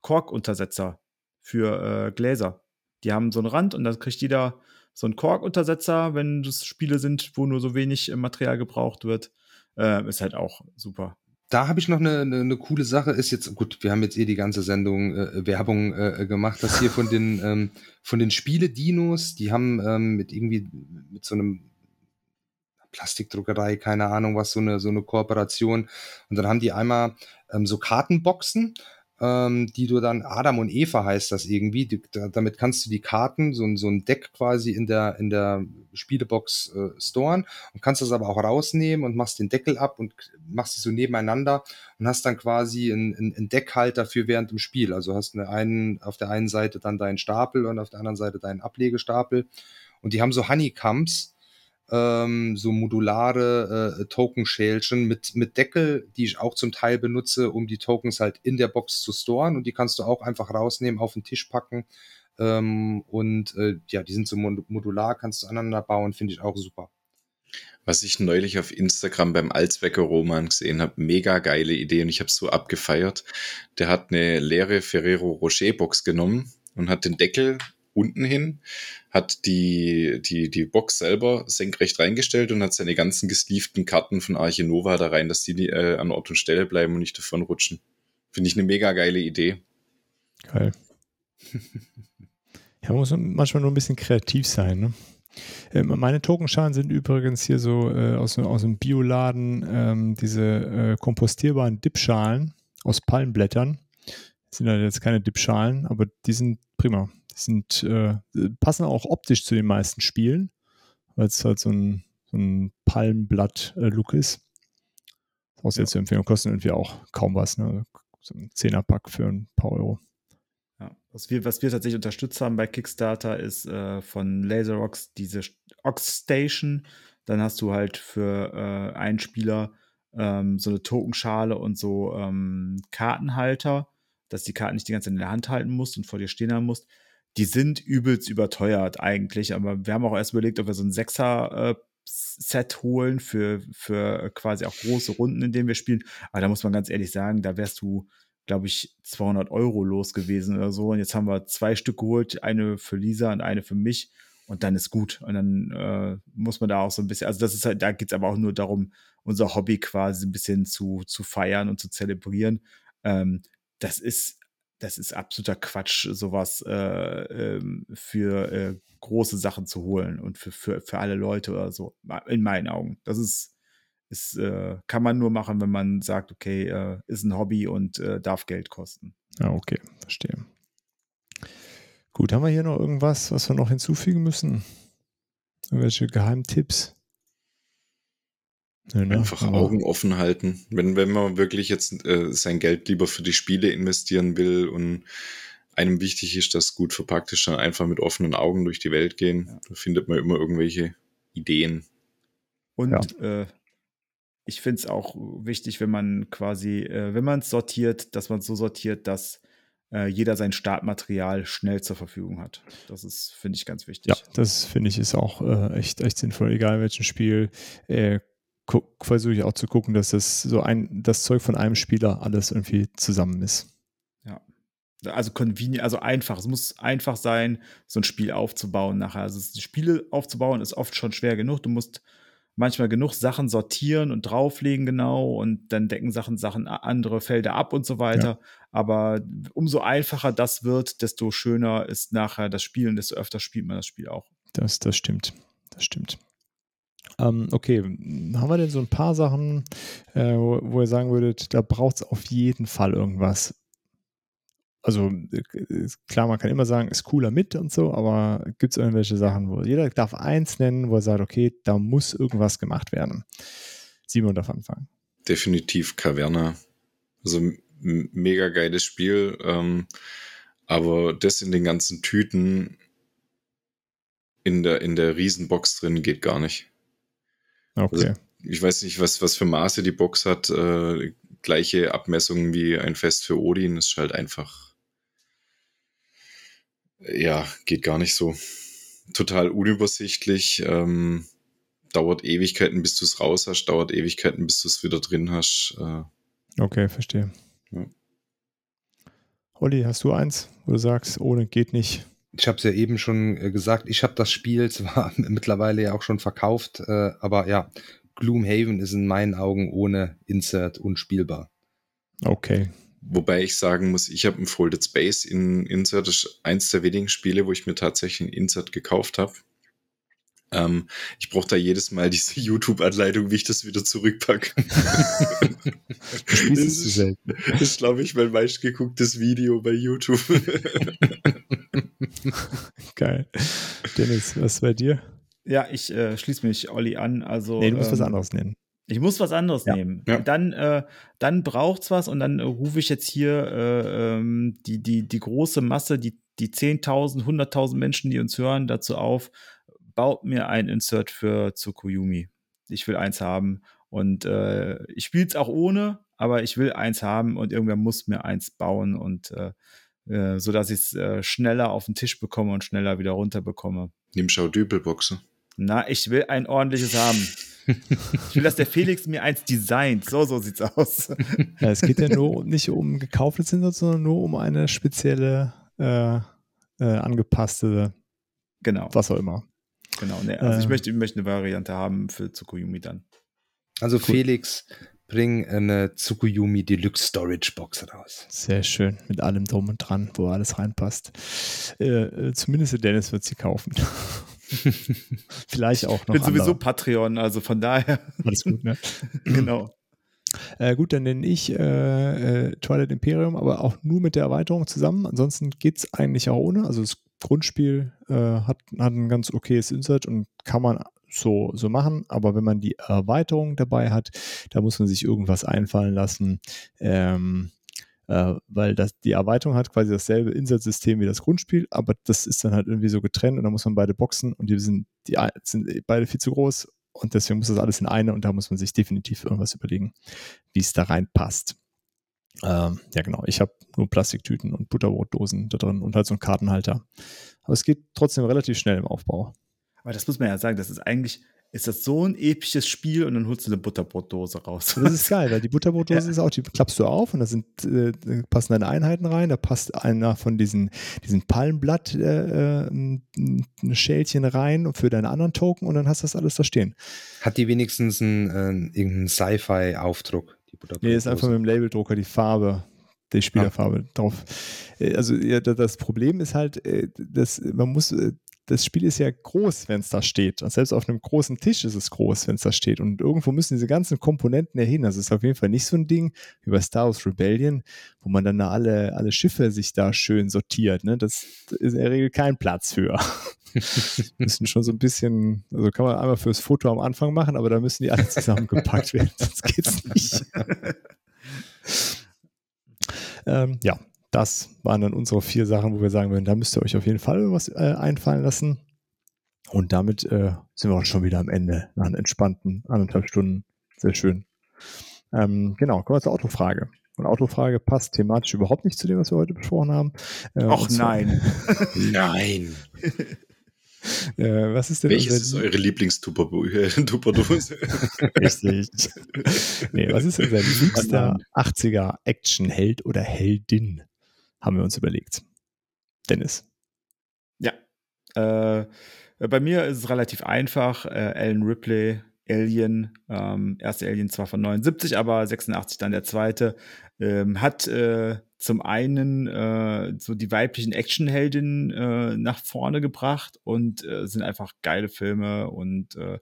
Korkuntersetzer für äh, Gläser. Die haben so einen Rand und dann kriegt jeder so einen Kork-Untersetzer, wenn das Spiele sind, wo nur so wenig äh, Material gebraucht wird. Äh, ist halt auch super. Da habe ich noch eine, eine, eine, coole Sache. Ist jetzt gut, wir haben jetzt eh die ganze Sendung äh, Werbung äh, gemacht. Das hier von den [laughs] ähm, von den Spiele-Dinos, die haben ähm, mit irgendwie mit so einem Plastikdruckerei, keine Ahnung was, so eine so eine Kooperation. Und dann haben die einmal ähm, so Kartenboxen ähm, die du dann, Adam und Eva heißt das irgendwie, die, damit kannst du die Karten, so, so ein Deck quasi in der, in der Spielebox äh, storen und kannst das aber auch rausnehmen und machst den Deckel ab und machst die so nebeneinander und hast dann quasi einen, einen Deckhalter für während dem Spiel. Also hast eine einen, auf der einen Seite dann deinen Stapel und auf der anderen Seite deinen Ablegestapel. Und die haben so Honeycombs, ähm, so modulare äh, Token-Schälchen mit, mit Deckel, die ich auch zum Teil benutze, um die Tokens halt in der Box zu storen. Und die kannst du auch einfach rausnehmen, auf den Tisch packen. Ähm, und äh, ja, die sind so modular, kannst du aneinander bauen, finde ich auch super. Was ich neulich auf Instagram beim Allzwecker Roman gesehen habe, mega geile Idee und ich habe so abgefeiert. Der hat eine leere Ferrero Rocher Box genommen und hat den Deckel unten hin, hat die, die, die Box selber senkrecht reingestellt und hat seine ganzen gesleeften Karten von Arche Nova da rein, dass die äh, an Ort und Stelle bleiben und nicht davon rutschen. Finde ich eine mega geile Idee. Geil. ja, man muss manchmal nur ein bisschen kreativ sein, ne? Ähm, meine Tokenschalen sind übrigens hier so äh, aus, aus dem Bioladen ähm, diese äh, kompostierbaren Dipschalen aus Palmblättern. Sind halt jetzt keine Dipschalen, aber die sind prima sind, äh, passen auch optisch zu den meisten Spielen, weil es halt so ein, so ein Palmblatt-Look ist. Sehr ja. zu empfehlen, kosten irgendwie auch kaum was. Ne? so ein Zehnerpack für ein paar Euro. Ja. Was, wir, was wir tatsächlich unterstützt haben bei Kickstarter ist äh, von LaserOx diese Ox Station. Dann hast du halt für äh, einen Spieler ähm, so eine Tokenschale und so ähm, Kartenhalter, dass die Karten nicht die ganze Zeit in der Hand halten musst und vor dir stehen haben musst. Die sind übelst überteuert eigentlich, aber wir haben auch erst überlegt, ob wir so ein Sechser äh, Set holen für, für quasi auch große Runden, in denen wir spielen. Aber da muss man ganz ehrlich sagen, da wärst du, glaube ich, 200 Euro los gewesen oder so. Und jetzt haben wir zwei Stück geholt, eine für Lisa und eine für mich. Und dann ist gut. Und dann äh, muss man da auch so ein bisschen, also das ist halt, da geht es aber auch nur darum, unser Hobby quasi ein bisschen zu, zu feiern und zu zelebrieren. Ähm, das ist, das ist absoluter Quatsch, sowas äh, ähm, für äh, große Sachen zu holen und für, für, für alle Leute oder so, in meinen Augen. Das ist, ist äh, kann man nur machen, wenn man sagt, okay, äh, ist ein Hobby und äh, darf Geld kosten. Ja, okay, verstehe. Gut, haben wir hier noch irgendwas, was wir noch hinzufügen müssen? Irgendwelche Geheimtipps? Nee, ne? Einfach Aber Augen offen halten. Wenn, wenn man wirklich jetzt äh, sein Geld lieber für die Spiele investieren will und einem wichtig ist, dass gut verpackt ist, dann einfach mit offenen Augen durch die Welt gehen. Ja. Da findet man immer irgendwelche Ideen. Und ja. äh, ich finde es auch wichtig, wenn man quasi, äh, wenn man es sortiert, dass man es so sortiert, dass äh, jeder sein Startmaterial schnell zur Verfügung hat. Das ist, finde ich, ganz wichtig. Ja, das finde ich ist auch äh, echt, echt sinnvoll, egal welchen Spiel. Äh, versuche ich auch zu gucken, dass das so ein, das Zeug von einem Spieler alles irgendwie zusammen ist. Ja. Also convenient, also einfach. Es muss einfach sein, so ein Spiel aufzubauen nachher. Also die Spiele aufzubauen ist oft schon schwer genug. Du musst manchmal genug Sachen sortieren und drauflegen genau und dann decken Sachen Sachen andere Felder ab und so weiter. Ja. Aber umso einfacher das wird, desto schöner ist nachher das Spiel und desto öfter spielt man das Spiel auch. Das, das stimmt. Das stimmt. Ähm, okay, haben wir denn so ein paar Sachen, äh, wo, wo, ihr sagen würdet, da braucht es auf jeden Fall irgendwas? Also klar, man kann immer sagen, ist cooler mit und so, aber gibt es irgendwelche Sachen, wo jeder darf eins nennen, wo er sagt, okay, da muss irgendwas gemacht werden. Simon darf anfangen. Definitiv Caverna. Also mega geiles Spiel, ähm, aber das in den ganzen Tüten in der, in der Riesenbox drin geht gar nicht. Okay. Also, ich weiß nicht, was, was für Maße die Box hat. Äh, gleiche Abmessungen wie ein Fest für Odin. Ist halt einfach. Ja, geht gar nicht so. Total unübersichtlich. Ähm, dauert Ewigkeiten, bis du es raus hast. Dauert Ewigkeiten, bis du es wieder drin hast. Äh, okay, verstehe. Ja. Olli, hast du eins, wo du sagst, ohne geht nicht? Ich habe es ja eben schon äh, gesagt, ich habe das Spiel [laughs] zwar mittlerweile ja auch schon verkauft, äh, aber ja, Gloomhaven ist in meinen Augen ohne Insert unspielbar. Okay. Wobei ich sagen muss, ich habe ein Folded Space in Insert, das ist eins der wenigen Spiele, wo ich mir tatsächlich ein Insert gekauft habe. Ähm, ich brauche da jedes Mal diese [laughs] YouTube-Anleitung, wie ich das wieder zurückpacke. das ist, [laughs] ist glaube ich, mein meistgegucktes Video bei YouTube. [laughs] Geil. Dennis, was bei dir? Ja, ich äh, schließe mich Olli an. Also, nee, du musst ähm, was anderes nennen. Ich muss was anderes ja. nehmen. Ja. Dann, äh, dann braucht's was und dann äh, rufe ich jetzt hier äh, ähm, die, die, die große Masse, die, die 10.000, 100.000 Menschen, die uns hören, dazu auf, baut mir ein Insert für Tsukuyomi. Ich will eins haben und äh, ich spiele es auch ohne, aber ich will eins haben und irgendwer muss mir eins bauen und äh, äh, so dass ich es äh, schneller auf den Tisch bekomme und schneller wieder runter bekomme. Nimm schau Dübelboxe. Na, ich will ein ordentliches haben. Ich will, dass der Felix mir eins designt. So, so sieht's aus. Ja, [laughs] es geht ja nur nicht um gekaufte Zinsen, sondern nur um eine spezielle äh, äh, angepasste, genau. was auch immer. Genau, ne, also ich, äh. möchte, ich möchte eine Variante haben für Tsukuyomi dann. Also cool. Felix, bring eine Tsukuyomi Deluxe Storage Box raus. Sehr schön, mit allem drum und dran, wo alles reinpasst. Äh, äh zumindest der Dennis wird sie kaufen. [laughs] Vielleicht auch noch. Ich bin sowieso Patreon, also von daher. Alles gut, ne? [laughs] genau. Äh, gut, dann nenne ich äh, äh, Twilight Imperium, aber auch nur mit der Erweiterung zusammen. Ansonsten geht es eigentlich auch ohne. Also das Grundspiel äh, hat, hat ein ganz okayes Insert und kann man so, so machen. Aber wenn man die Erweiterung dabei hat, da muss man sich irgendwas einfallen lassen. Ähm, Äh, weil das, die Erweiterung hat quasi dasselbe Insertsystem wie das Grundspiel, aber das ist dann halt irgendwie so getrennt und da muss man beide boxen und die sind, die sind beide viel zu groß und deswegen muss das alles in eine und da muss man sich definitiv irgendwas überlegen, wie es da reinpasst. Ähm, ja, genau. Ich habe nur Plastiktüten und Butterbrotdosen da drin und halt so einen Kartenhalter. Aber es geht trotzdem relativ schnell im Aufbau. Aber das muss man ja sagen, das ist eigentlich, ist das so ein episches Spiel und dann holst du eine Butterbrotdose raus. Das ist geil, weil die Butterbrotdose ja. ist auch, die klappst du auf und da sind, äh, passen deine Einheiten rein, da passt einer von diesen, diesen Palmblatt äh, äh ein Schälchen rein für deine anderen Token und dann hast du das alles da stehen. Hat die wenigstens einen, äh, irgendeinen Sci-Fi-Aufdruck? Nee, ist einfach mit dem Labeldrucker die Farbe, die Spielerfarbe ah. drauf. Äh, also ja, das Problem ist halt, äh, dass man muss, äh, das Spiel ist ja groß, wenn es da steht. Und selbst auf einem großen Tisch ist es groß, wenn es da steht. Und irgendwo müssen diese ganzen Komponenten ja hin. Das ist auf jeden Fall nicht so ein Ding wie bei Star Wars Rebellion, wo man dann alle, alle Schiffe sich da schön sortiert. Ne? Das ist in der Regel kein Platz für. [laughs] müssen schon so ein bisschen, also kann man einmal fürs Foto am Anfang machen, aber da müssen die alle zusammengepackt werden, sonst geht es nicht. [laughs] ähm, ja, das waren dann unsere vier Sachen, wo wir sagen würden, da müsst ihr euch auf jeden Fall was äh, einfallen lassen. Und damit äh, sind wir auch schon wieder am Ende, nach einer entspannten anderthalb Stunden. Sehr schön. Ähm, genau, kommen wir zur Autofrage. Und Autofrage passt thematisch überhaupt nicht zu dem, was wir heute besprochen haben. Äh, Och nein. [laughs] nein. [laughs] Äh, was ist denn Welches ist eure Lieblings-Tupperdose? [laughs] Richtig. nee, was ist unser liebster 80er Actionheld oder Heldin? Haben wir uns überlegt. Dennis. Ja. Äh, bei mir ist es relativ einfach. Äh, Alan Ripley, Alien, ähm, erste Alien zwar von 79, aber 86 dann der zweite, ähm, hat äh, zum einen äh, so die weiblichen Actionheldinnen äh, nach vorne gebracht und äh, sind einfach geile Filme und äh,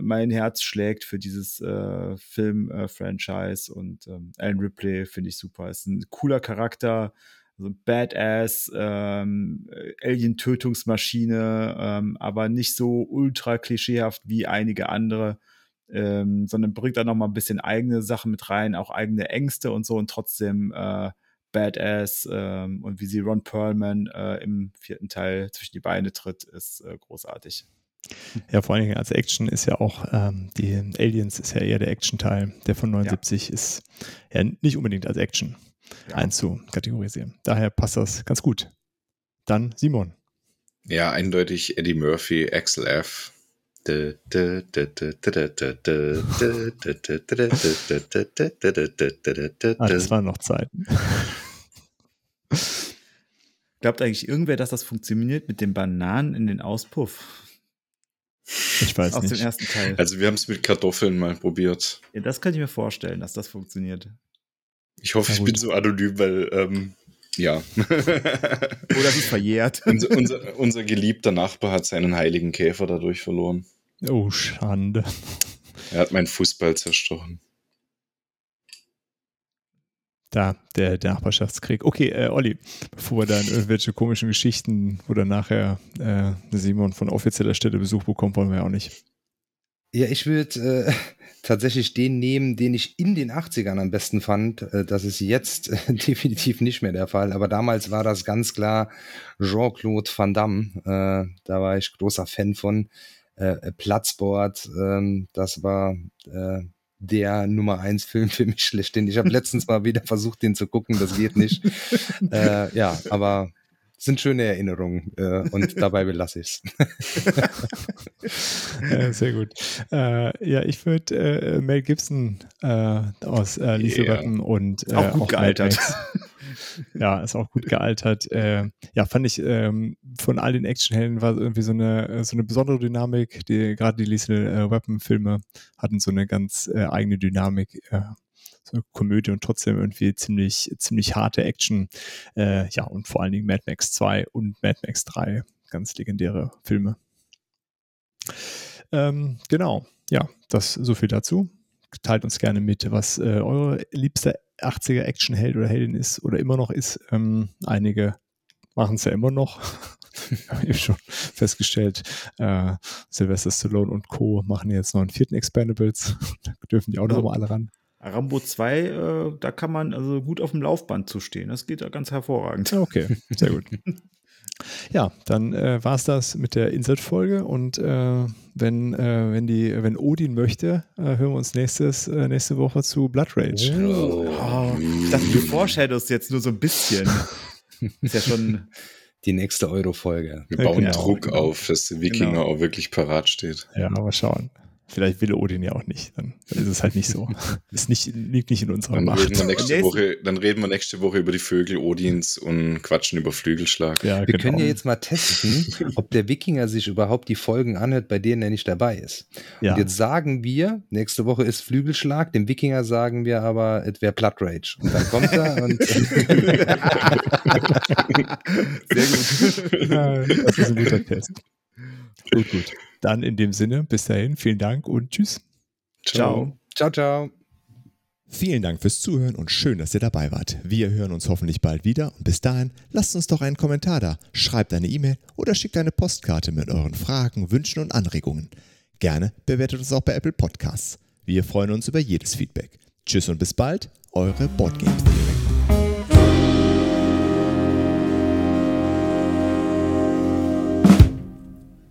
mein Herz schlägt für dieses äh, Film-Franchise und ähm, Alan Ripley finde ich super. Ist ein cooler Charakter, so ein Badass, ähm, Alien-Tötungsmaschine, ähm, aber nicht so ultra klischeehaft wie einige andere ähm, sondern bringt da noch mal ein bisschen eigene Sachen mit rein, auch eigene Ängste und so und trotzdem äh, Badass ähm, und wie sie Ron Perlman äh, im vierten Teil zwischen die Beine tritt, ist äh, großartig. Ja, vor allen Dingen als Action ist ja auch, ähm, die Aliens ist ja eher der Action-Teil, der von 79 ja. ist ja nicht unbedingt als Action ja. einzukategorisieren. Daher passt das ganz gut. Dann Simon. Ja, eindeutig Eddie Murphy, Axel F. Ah, das waren noch Zeiten. Glaubt eigentlich irgendwer, dass das funktioniert mit den Bananen in den Auspuff? Ich weiß Aus nicht. Aus dem ersten Teil. Also wir haben es mit Kartoffeln mal probiert. Ja, das könnte ich mir vorstellen, dass das funktioniert. Ich hoffe, ich bin so anonym, weil ähm, ja. [laughs] Oder es ist verjährt. [laughs] unser, unser, unser, geliebter Nachbar hat seinen heiligen Käfer dadurch verloren. Oh, Schande. Er hat meinen Fußball zerstochen. Da, der, der Nachbarschaftskrieg. Okay, äh, Olli, bevor wir dann irgendwelche komischen Geschichten oder nachher äh, Simon von offizieller Stelle Besuch bekommt, wollen wir ja auch nicht. Ja, ich würde äh, [laughs] tatsächlich den nehmen, den ich in den 80ern am besten fand. Äh, das ist jetzt äh, [laughs] definitiv nicht mehr der Fall. Aber damals war das ganz klar Jean-Claude Van Damme. Äh, da war ich großer Fan von. Äh, Platzboard, ähm, das war äh, der Nummer eins Film für mich schlechthin. Ich habe letztens mal wieder versucht, den zu gucken, das geht nicht. [laughs] äh, ja, aber sind schöne Erinnerungen äh, und [laughs] dabei belasse ich es. ja, sehr gut. Äh, ja, ich würde äh, Mel Gibson äh, aus äh, Lethal yeah. Weapon und äh, auch gut auch gealtert. [laughs] ja, ist auch gut gealtert. Äh, ja, fand ich ähm, von all den Actionhelden war irgendwie so eine so eine besondere Dynamik. Die gerade die äh, Weapon Filme hatten so eine ganz eigene Dynamik. So eine Komödie und trotzdem irgendwie ziemlich, ziemlich harte Action. Äh, ja, und vor allen Dingen Mad Max 2 und Mad Max 3. Ganz legendäre Filme. Ähm, genau, ja, das so viel dazu. Teilt uns gerne mit, was äh, eure liebste 80er Actionheld oder Heldin ist oder immer noch ist. Ähm, einige machen es ja immer noch. [laughs] habe ich schon festgestellt, äh, Sylvester Stallone und Co. machen jetzt noch einen vierten Expendables. [laughs] da dürfen die auch noch mal alle ran. Rambo 2, äh, da kann man also gut auf dem Laufband zustehen. Das geht ja ganz hervorragend. Okay, sehr gut. [laughs] Ja, dann äh, war es das mit der Insert-Folge und äh, wenn, äh, wenn, die, wenn Odin möchte, äh, hören wir uns nächstes, äh, nächste Woche zu Blood Rage. Oh, oh ich dachte, du foreshadowst jetzt nur so ein bisschen. [laughs] Ist ja schon die nächste Euro-Folge. Wir bauen genau, Druck genau. auf, dass der Wikinger genau. auch wirklich parat steht. Ja, mal schauen. Vielleicht will Odin ja auch nicht. Dann, dann ist es halt nicht so. [laughs] ist nicht, liegt nicht in unserer dann Macht. Reden wir nächste Woche, dann reden wir nächste Woche über die Vögel Odins und quatschen über Flügelschlag. Ja, wir genau. können ja jetzt mal testen, [laughs] ob der Wikinger sich überhaupt die Folgen anhört, bei denen er nicht dabei ist. Ja. Und jetzt sagen wir, nächste Woche ist Flügelschlag, dem Wikinger sagen wir aber, es wäre Blood Rage. Und dann kommt er und. [laughs] Sehr gut. das ist ein guter Test. Gut, gut. Dann in dem Sinne, bis dahin, vielen Dank und tschüss. Ciao. Ciao, ciao. Vielen Dank fürs Zuhören und schön, dass ihr dabei wart. Wir hören uns hoffentlich bald wieder und bis dahin lasst uns doch einen Kommentar da, schreibt eine E-Mail oder schickt eine Postkarte mit euren Fragen, Wünschen und Anregungen. Gerne bewertet uns auch bei Apple Podcasts. Wir freuen uns über jedes Feedback. Tschüss und bis bald, eure Boardgame.